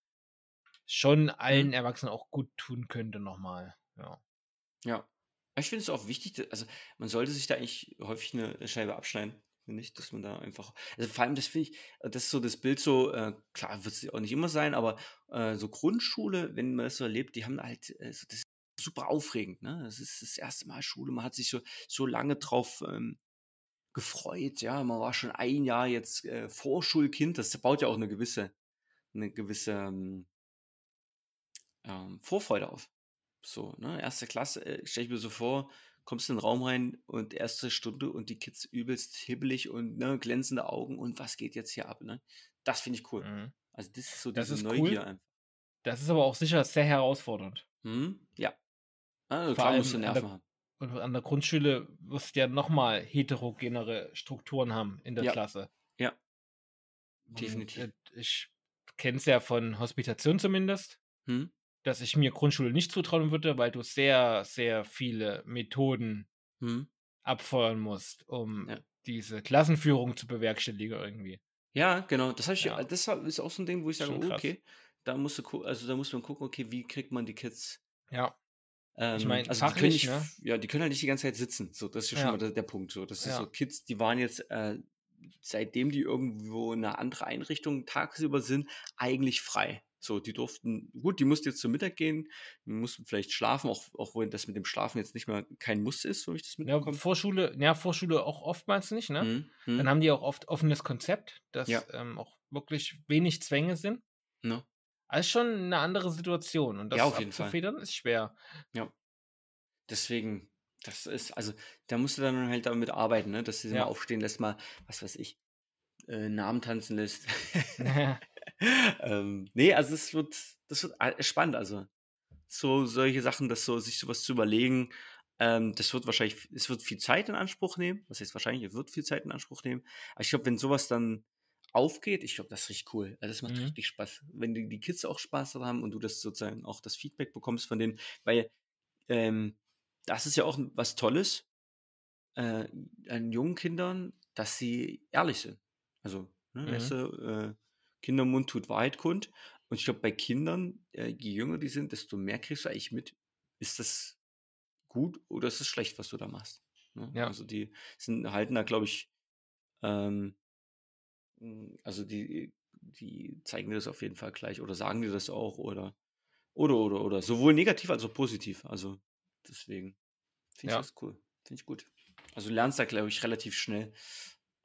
schon allen Mhm. Erwachsenen auch gut tun könnte nochmal. Ja. Ja. Ich finde es auch wichtig, also man sollte sich da eigentlich häufig eine Scheibe abschneiden. Finde ich, dass man da einfach. Also vor allem, das finde ich, das ist so das Bild so, äh, klar wird es auch nicht immer sein, aber äh, so Grundschule, wenn man das so erlebt, die haben halt, äh, das ist super aufregend, ne? Das ist das erste Mal Schule, man hat sich so, so lange drauf ähm, gefreut, ja, man war schon ein Jahr jetzt äh, Vorschulkind, das baut ja auch eine gewisse, eine gewisse ähm, ähm, Vorfreude auf. So, ne, erste Klasse, äh, stelle ich mir so vor, kommst in den Raum rein und erste Stunde und die Kids übelst hibbelig und ne, glänzende Augen und was geht jetzt hier ab, ne? Das finde ich cool. Mhm. Also das ist so Das diese ist Neugier cool. einfach. Das ist aber auch sicher sehr herausfordernd. Mhm, ja. Also klar musst du Nerven der haben. und an der Grundschule wirst du ja noch mal heterogenere Strukturen haben in der Ja. Klasse. Ja. Und, Definitiv. äh, ich kenne es ja von Hospitation zumindest, Mhm. Dass ich mir Grundschule nicht zutrauen würde, weil du sehr, sehr viele Methoden Mhm. abfeuern musst, um Ja. diese Klassenführung zu bewerkstelligen irgendwie. Ja, genau. Das ich Ja. das ist auch so 'n Ding, wo ich sage: „Oh, okay, da musst du also, da muss man gucken, okay, wie kriegt man die Kids Ja. Ich ähm, meine, also, die können nicht ne? ja, die können halt nicht die ganze Zeit sitzen. So, das ist ja schon mal der der Punkt so. Das ist so. Kids, die waren jetzt, äh, seitdem die irgendwo in 'ner andere Einrichtung tagsüber sind, eigentlich frei. So, die durften gut, die mussten jetzt zum Mittag gehen, mussten vielleicht schlafen, auch auch wenn das mit dem Schlafen jetzt nicht mehr kein Muss ist, so wie ich das Ja, mitbekomme. Vorschule ja, Vorschule auch oftmals nicht, ne? Mhm, Dann mhm. haben die auch oft offenes Konzept, dass, Ja. ähm, auch wirklich wenig Zwänge sind. Ne? Ist schon 'ne andere Situation und Ja, das auf jeden Fall. abzufedern ist schwer. Ja. Deswegen, das ist also, da musst du dann halt damit arbeiten, ne, dass du sie mal Ja. aufstehen lässt, mal, was weiß ich, äh, Namen tanzen lässt. Ähm, ne, also es wird das wird a spannend, also, so solche Sachen, das so sich so was zu überlegen, ähm, das wird wahrscheinlich es wird viel Zeit in Anspruch nehmen. Was heißt wahrscheinlich, es wird viel Zeit in Anspruch nehmen. Aber ich glaube, wenn so was dann aufgeht, ich glaube, das ist richtig cool. Also, das macht Mhm. richtig Spaß. Wenn die die Kids auch Spaß daran haben und du das sozusagen auch das Feedback bekommst von denen, weil, ähm, das ist ja auch was Tolles, äh, an jungen Kindern, dass sie ehrlich sind. Also, ne, weißt Mhm. du, äh, Kindermund tut Wahrheit kund. Und ich glaube, bei Kindern, äh, je jünger die sind, desto mehr kriegst du eigentlich mit, ist das gut oder ist es schlecht, was du da machst, ne? Ja. Also, die sind halten da, glaube ich, ähm hm, also, die die zeigen dir das auf jeden Fall gleich oder sagen dir das auch oder oder, oder, oder. Sowohl negativ als auch positiv. Also, deswegen finde ich Ja. das cool. Finde ich gut. Also, du lernst da, glaube ich, relativ schnell,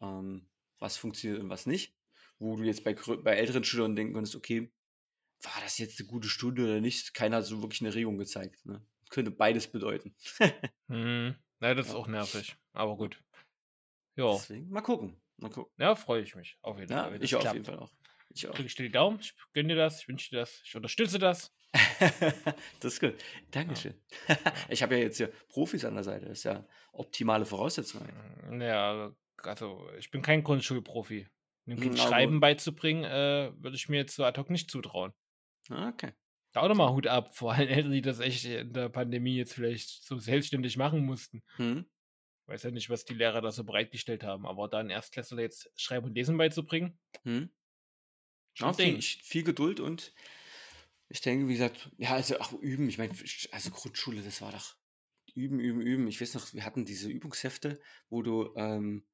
ähm, was funktioniert und was nicht. Wo du jetzt bei bei älteren Schülern denken könntest: „Okay, war das jetzt 'ne gute Stunde oder nicht?“ Keiner hat so wirklich 'ne Regung gezeigt, ne? Könnte beides bedeuten. Mhm. Ja, das ist Ja. auch nervig, aber Ja. gut. Ja. Deswegen mal gucken, mal gucken. Ja, freue ich mich auf jeden Ja, Fall, das ich auf klappt. jeden Fall auch. Ich auch. Drücke ich dir die Daumen. Ich gönne dir das. Ich wünsche dir das. Ich unterstütze das. Das ist gut. Ja. Dankeschön. Ja. Ich habe ja jetzt hier Profis an der Seite. Das ist ja optimale Voraussetzung. Hm, ja, also, ich bin kein Grundschulprofi. 'Nem Kind Hm, aber Schreiben beizubringen, äh, würde ich mir jetzt so ad hoc nicht zutrauen. Ah, okay. Da auch noch mal Hut ab vor allen Eltern, die das echt in der Pandemie jetzt vielleicht so selbstständig machen mussten. Mhm. Weiß ja nicht, was die Lehrer da so bereitgestellt haben, aber da 'n Erstklässler jetzt Schreiben und Lesen beizubringen Ja, 'n viel viel Geduld und ich denke, wie gesagt ja, also auch üben. Ich meine, also Grundschule, das war doch üben, üben, üben. Ich weiß noch, wir hatten diese Übungshefte, wo du, ähm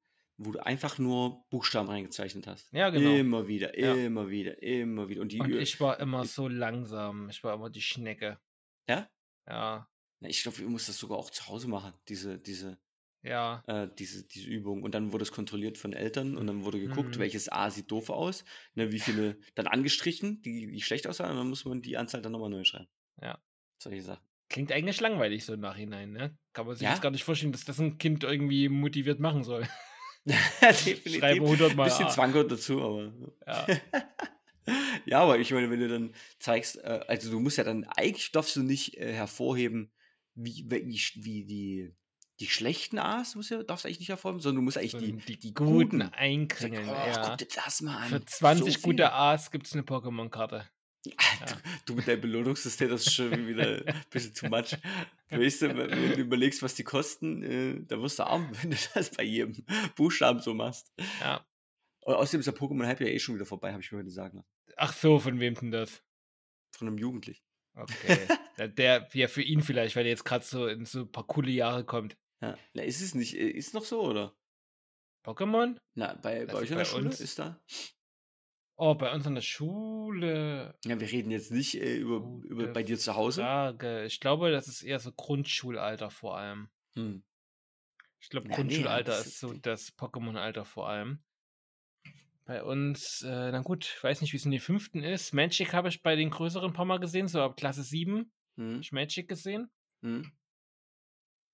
wo du einfach nur Buchstaben reingezeichnet hast. Ja, genau. Immer wieder, Ja. immer wieder, immer wieder. Und die Und ich war immer so langsam. Ich war immer die Schnecke. Ja? Ja. Na, ich glaube, wir mussten das sogar auch zu Hause machen, diese diese Ja. äh, diese diese Übung. Und dann wurde es kontrolliert von Eltern und dann wurde geguckt, Mhm. welches A sieht doof aus, ne, wie viele dann angestrichen, die die schlecht aussahen und dann muss man die Anzahl dann noch mal neu schreiben. Ja. Solche Sachen. Klingt eigentlich langweilig so im Nachhinein, ne? Kann man sich jetzt Ja? gar nicht vorstellen, dass das 'n Kind irgendwie motiviert machen soll. Definitiv. Schreibe 100 Mal Bisschen A. Dazu, aber Ja. Ja, aber ich meine, wenn du dann zeigst äh, also du musst ja dann eigentlich darfst du nicht, äh, hervorheben, wie wie wie die die schlechten A's musst du darfst du eigentlich nicht hervorheben, sondern du musst eigentlich die die die guten guten einkringeln, „Oh, ja. guck dir das mal Für an, so 20 gute viele.“ A's gibt's 'ne Pokémon-Karte. Du Ja. du mit deinem Belohnungssystem, das ist schon wieder bisschen too much. Weißt du, wenn du überlegst, was die kosten, äh, da wirst du arm, wenn du das bei jedem Buchstaben so machst. Ja. Und außerdem ist der Pokémon-Hype ja eh schon wieder vorbei, habe ich mir heute sagen lassen. Ach so, von wem denn das? Von 'nem Jugendlichen. Okay. Ja, der ja, für ihn vielleicht, weil er jetzt grad so in so 'n paar coole Jahre kommt. Ja. Na, ist es nicht äh, ist noch so, oder? Pokémon? Na, bei bei Also, euch an bei der Schule uns ist da Oh, bei uns an der Schule Ja, wir reden jetzt nicht, äh, über über Gute bei dir zu Hause. Frage. Ich glaube, das ist eher so Grundschulalter vor allem. Hm. Ich glaube, Ja, Grundschulalter das ist so das Pokémon-Alter vor allem. Bei uns, äh, na gut, ich weiß nicht, wie's in den 5. ist. Magic habe ich bei den Größeren paar Mal gesehen, so ab Klasse 7 habe Mhm. ich Magic gesehen. Mhm.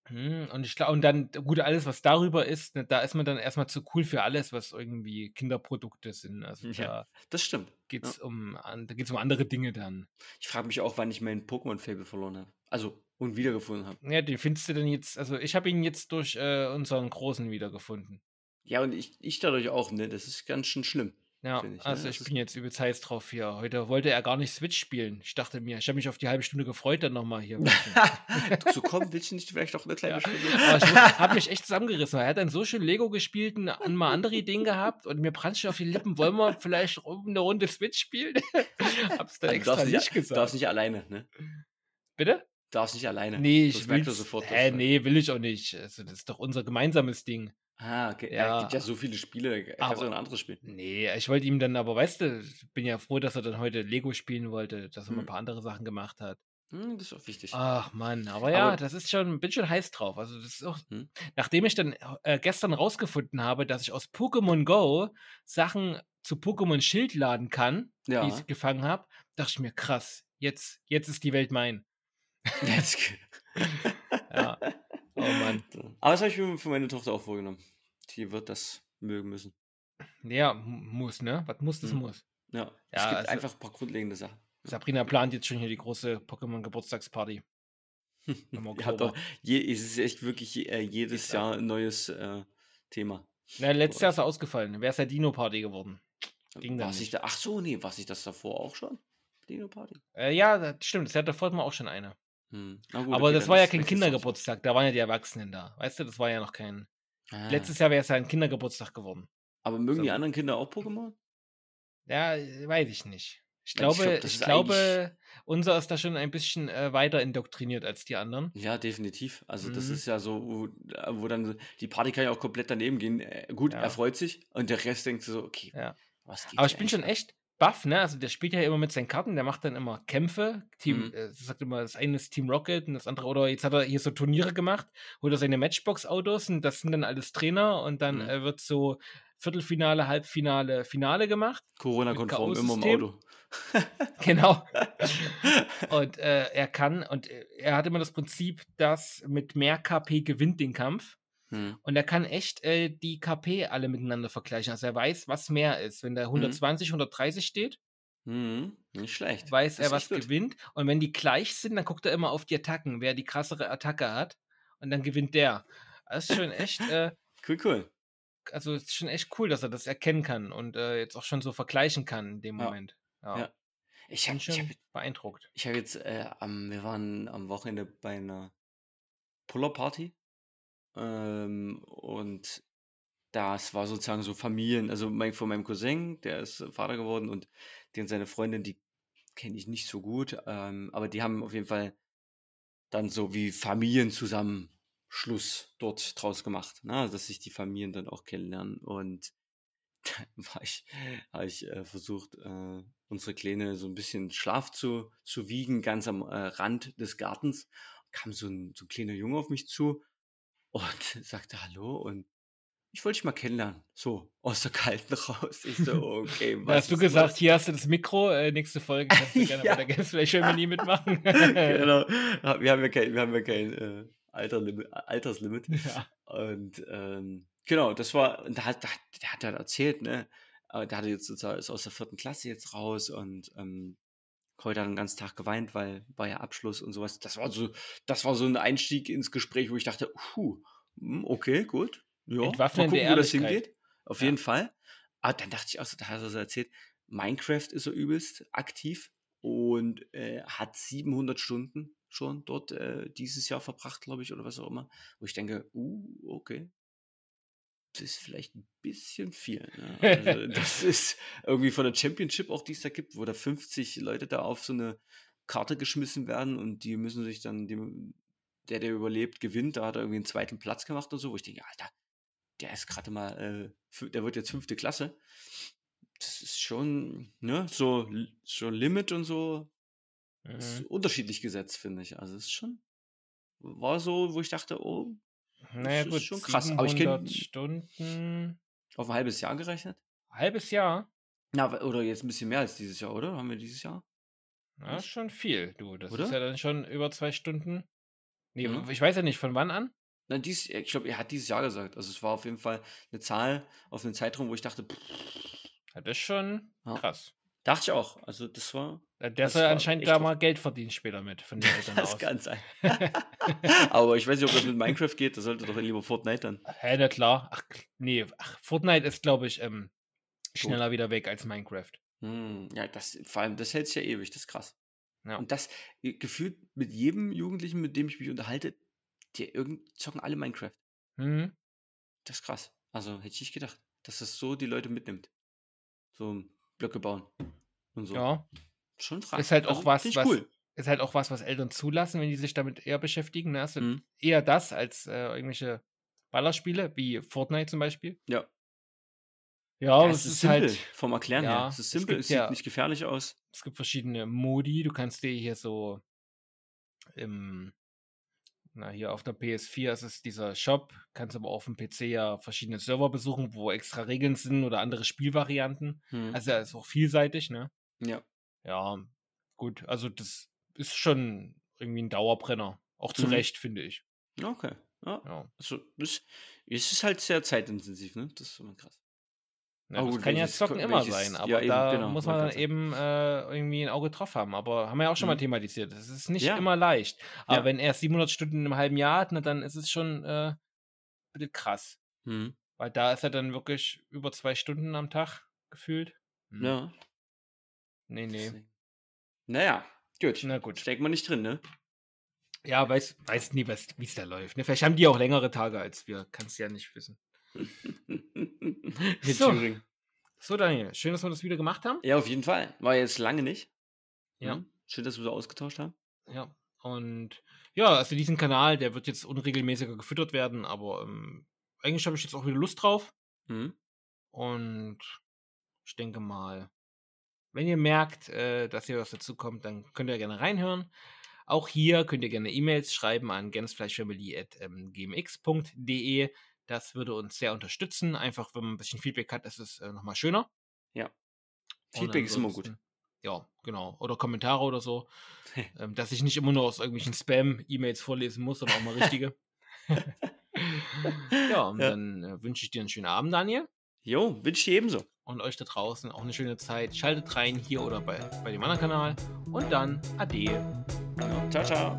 Mhm, und ich glaube und dann gut, alles, was darüber ist, ne, da ist man dann erstmal zu cool für alles, was irgendwie Kinderprodukte sind. Also, Ja, da das stimmt. Ja. geht's um an da geht's um andere Dinge dann. Ich frage mich auch, wann ich mein Pokémon-Fable verloren habe. Also und wiedergefunden habe. Ja, den findest du denn jetzt also, ich habe ihn jetzt durch, äh, unseren Großen wiedergefunden. Ja, und ich ich dadurch auch, ne? Das ist ganz schön schlimm, Ja, ich, ne? also, ich bin jetzt übelst heiß drauf hier. Heute wollte er gar nicht Switch spielen. Ich dachte mir ich habe mich auf die halbe Stunde gefreut, dann noch mal hier So komm, willst du nicht vielleicht noch 'ne kleine Ja, Stunde? aber ich habe mich echt zusammengerissen, er hat dann so schön Lego gespielt und mal andere Ideen gehabt und mir brannte schon auf die Lippen: „Wollen wir vielleicht rum 'ne Runde Switch spielen?“ Habe es dann du extra darfst nicht nicht a darfst gesagt. nicht alleine, ne? Bitte? Darfst nicht alleine, Ne, sonst ich merkt er will's sofort, dass hä, du ne, will ich auch nicht. Also, das ist doch unser gemeinsames Ding. Ah, okay. Ja, gibt ja so viele Spiele, da kannst du auch 'n Aber anderes spielen. ne, ich wollte ihm dann aber weißt du, ich bin ja froh, dass er dann heute Lego spielen wollte, dass er mal 'n Mhm. paar andere Sachen gemacht hat. Mhm, das ist auch wichtig. Ach Mann, aber ja, Aber das ist schon bin schon heiß drauf. Also, das ist auch Mhm. nachdem ich dann, äh, gestern rausgefunden habe, dass ich aus Pokémon Go Sachen zu Pokémon Schild laden kann, die Ja. ich gefangen habe, dachte ich mir: „Krass, jetzt jetzt ist die Welt mein.“ Jetzt Ja. Oh Mann. Aber das habe ich mir für meine Tochter auch vorgenommen. Die wird das mögen müssen. Ja, muss, ne? Was muss, das Mhm. muss. Ja, es Ja, gibt also einfach 'n paar grundlegende Sachen. Sabrina plant jetzt schon hier die große Pokémon-Geburtstagsparty Ja, doch. Je es ist echt wirklich äh, jedes Ist auch Jahr 'n neues, äh, Thema. Na, letztes Jahr ist er ausgefallen. Wäre es ja Dino-Party geworden. Ging War's nicht da ach so, ne, war's nicht das davor auch schon? Dino-Party? Äh, ja, das stimmt. Das hatte davor wir auch schon eine. Na gut, Aber okay, das war ja kein. Kindergeburtstag, da waren ja die Erwachsenen da. Weißt du, das war ja noch kein Ah. letztes Jahr wäre es ja 'n Kindergeburtstag geworden. Aber mögen die So. anderen Kinder auch Pokémon? Ja, weiß ich nicht. Ich ich glaube das ich ist eigentlich glaube, unser ist da schon ein bisschen, äh, weiter indoktriniert als die anderen. Ja, definitiv. Also, das Mhm. ist ja so, wo wo dann die Party kann ja auch komplett daneben gehen. Äh, gut, er Ja. freut sich und der Rest denkt so: „Okay, Ja. was geht Aber ich bin schon ab?“ echt baff, ne? Also, der spielt ja immer mit seinen Karten, der macht dann immer Kämpfe. Team Mhm. äh, sagt immer, das eine ist Team Rocket und das andere oder jetzt hat er hier so Turniere gemacht, holt er seine Matchbox-Autos und das sind dann alles Trainer und dann, Mhm. äh, wird so Viertelfinale, Halbfinale, Finale gemacht Corona-konform immer im. Auto. Genau. Und, äh, er kann und, äh, er hat immer das Prinzip, dass mit mehr KP gewinnt den Kampf. Mhm. Und er kann echt, äh, die KP alle miteinander vergleichen. Also, er weiß, was mehr ist. Wenn da Mhm. 120, 130 steht Mhm. Nicht schlecht. weiß Das er, was gewinnt. Und wenn die gleich sind, dann guckt er immer auf die Attacken, wer die krassere Attacke hat und dann gewinnt der. Das ist schon echt, äh Cool, cool. also, ist schon echt cool, dass er das erkennen kann und, äh, jetzt auch schon so vergleichen kann in dem Ja. Moment. Ja. Ja. Ich Bin habe schon beeindruckt. ich habe jetzt, äh, am wir waren am Wochenende bei 'ner Puller-Party, ähm, und das war sozusagen so Familien also, mein von meinem Cousin, der ist Vater geworden und der und seine Freundin, die kenne ich nicht so gut, ähm, aber die haben auf jeden Fall dann so wie Familienzusammenschluss dort draus gemacht, ne? Also, dass sich die Familien dann auch kennenlernen. Und war ich habe ich, äh, versucht, äh, unsere Kleine so 'n bisschen Schlaf zu zu wiegen, ganz am, äh, Rand des Gartens. Kam so 'n so 'n kleiner Junge auf mich zu und sagte: „Hallo“ und: „Ich wollte dich mal kennenlernen“, so aus der Kalten raus. Ich so: „Okay, Da was hast du gesagt: los?“ „Hier hast du das Mikro, äh, nächste Folge kannst du gerne bei Ja. der Games Flash Family mitmachen.“ Genau. Wir haben ja kein wir haben ja kein, äh, Alterlimi Alterslimit. Ja. Und, ähm, genau, das war und da hat da hat der hat dann erzählt, ne, äh, der hatte jetzt sozusagen ist aus der 4. Klasse jetzt raus und, ähm, heute hat er 'n ganzen Tag geweint, weil war ja Abschluss und so was. Das war so das war so 'n Einstieg ins Gespräch, wo ich dachte: „Puh, hm, okay, gut. Ja, mal Entwaffnende gucken, wo das hingeht.“ Auf Ja. jeden Fall. Aber dann dachte ich auch so da hat er so erzählt, Minecraft ist er übelst aktiv und, äh, hat 700 Stunden schon dort, äh, dieses Jahr verbracht, glaube ich, oder was auch immer. Wo ich denke: „Uh, okay.“ Das ist vielleicht 'n bisschen viel, ne? Also, das ist irgendwie von der Championship auch, die es da gibt, wo da 50 Leute da auf so 'ne Karte geschmissen werden und die müssen sich dann dem der, der überlebt, gewinnt. Da hat er irgendwie 'n 2. Platz gemacht oder so, wo ich denke: „Alter, der ist grade mal, äh, der wird jetzt 5. Klasse.“ Das ist schon, ne, so so Limit und so ist Mhm. unterschiedlich gesetzt, finde ich. Also, ist schon war so, wo ich dachte: „Oh, Na ja, das ist gut, schon krass.“ Aber ich kenne 700 Stunden Auf 'n halbes Jahr gerechnet? Halbes Jahr? Na, oder jetzt 'n bisschen mehr als dieses Jahr, oder? Haben wir dieses Jahr? Ja, ist schon viel, du. Das ist Oder? ja dann schon über 2 Stunden. Ne, Mhm. ich weiß ja nicht, von wann an? Na, dies, ich glaube, er hat dieses Jahr gesagt. Also es war auf jeden Fall eine Zahl auf einen Zeitraum, wo ich dachte, pff, Ja, das ist schon Ja. krass. dachte ich auch. Also das war, Der Das soll anscheinend da mal Geld verdienen später mit von den Eltern das aus. kann sein. Aber ich weiß nicht, ob das mit Minecraft geht. Das sollte doch lieber Fortnite dann. Hä, na klar. Ach, nee, ach, Fortnite ist, glaube ich, ähm, schneller wieder weg als Minecraft. Hm, ja, das, vor allem, das hält sich ja ewig. Das ist krass. Ja. Und das äh, gefühlt mit jedem Jugendlichen, mit dem ich mich unterhalte, die irgend, zocken alle Minecraft. Hm? Das ist krass. Also hätte ich nicht gedacht, dass das so die Leute mitnimmt. So Blöcke bauen und so. Ja. Schon krass. Ist halt auch Also, was, was cool. ist halt auch was, was Eltern zulassen, wenn die sich damit eher beschäftigen. Ne? Also Mhm. eher das als äh, irgendwelche Ballerspiele, wie Fortnite zum Beispiel. Ja. Ja, Ja, es ist ist simpel halt, vom Erklären ja, her. Es ist simpel, es sieht ja- nicht gefährlich aus. es gibt verschiedene Modi. Du kannst dir hier so im, na, hier auf der PS4 ist es dieser Shop, kannst aber auf dem PC ja verschiedene Server besuchen, wo extra Regeln sind oder andere Spielvarianten. Hm. Also er ist auch vielseitig, ne? ja. Ja, gut. Also das ist schon irgendwie ein Dauerbrenner. Auch zu Mhm. Recht, finde ich. Okay. Ja. Ja. Also, das, es ist halt sehr zeitintensiv, ne? Das ist immer krass. Ja, Aber das kann ja Zocken immer welches- sein, aber ja, eben, da genau, muss man dann eben äh, irgendwie ein Auge drauf haben. Aber haben wir ja auch schon mal Mhm. thematisiert. Es ist nicht Ja. immer leicht. Aber wenn er 700 Stunden im halben Jahr hat, na, dann ist es schon äh, ein bisschen krass. Hm. Weil da ist er dann wirklich über zwei Stunden am Tag gefühlt. Hm. Ja. Nee, nee. Naja, gut. Na gut. Steckt man nicht drin, ne? Ja, weiß, weiß nie, wie es da läuft. Ne? Vielleicht haben die auch längere Tage als wir. Kannst du ja nicht wissen. So. Thüringen. So, Daniel, schön, dass wir das wieder gemacht haben. Ja, auf jeden Fall. War jetzt lange nicht. Ja. Hm. Schön, dass wir so ausgetauscht haben. Ja, und ja, also diesen Kanal, der wird jetzt unregelmäßiger gefüttert werden, aber ähm, eigentlich habe ich jetzt auch wieder Lust drauf. Hm. Und ich denke mal, wenn ihr merkt, äh, dass hier was dazu kommt, dann könnt ihr gerne reinhören. Auch hier könnt ihr gerne E-Mails schreiben an gensfleischfamily.gmx.de. Das würde uns sehr unterstützen. Einfach, wenn man ein bisschen Feedback hat, ist es äh, nochmal schöner. Ja. Und Feedback ist immer gut. Ja, genau. Oder Kommentare oder so. ähm, dass ich nicht immer nur aus irgendwelchen Spam-E-Mails vorlesen muss, sondern auch mal richtige. ja, und Ja. dann äh, wünsche ich dir einen schönen Abend, Daniel. Jo, wünsche ich ebenso. Und euch da draußen auch eine schöne Zeit. Schaltet rein hier oder bei, bei dem anderen Kanal. Und dann Ade. Ja, ciao, ciao.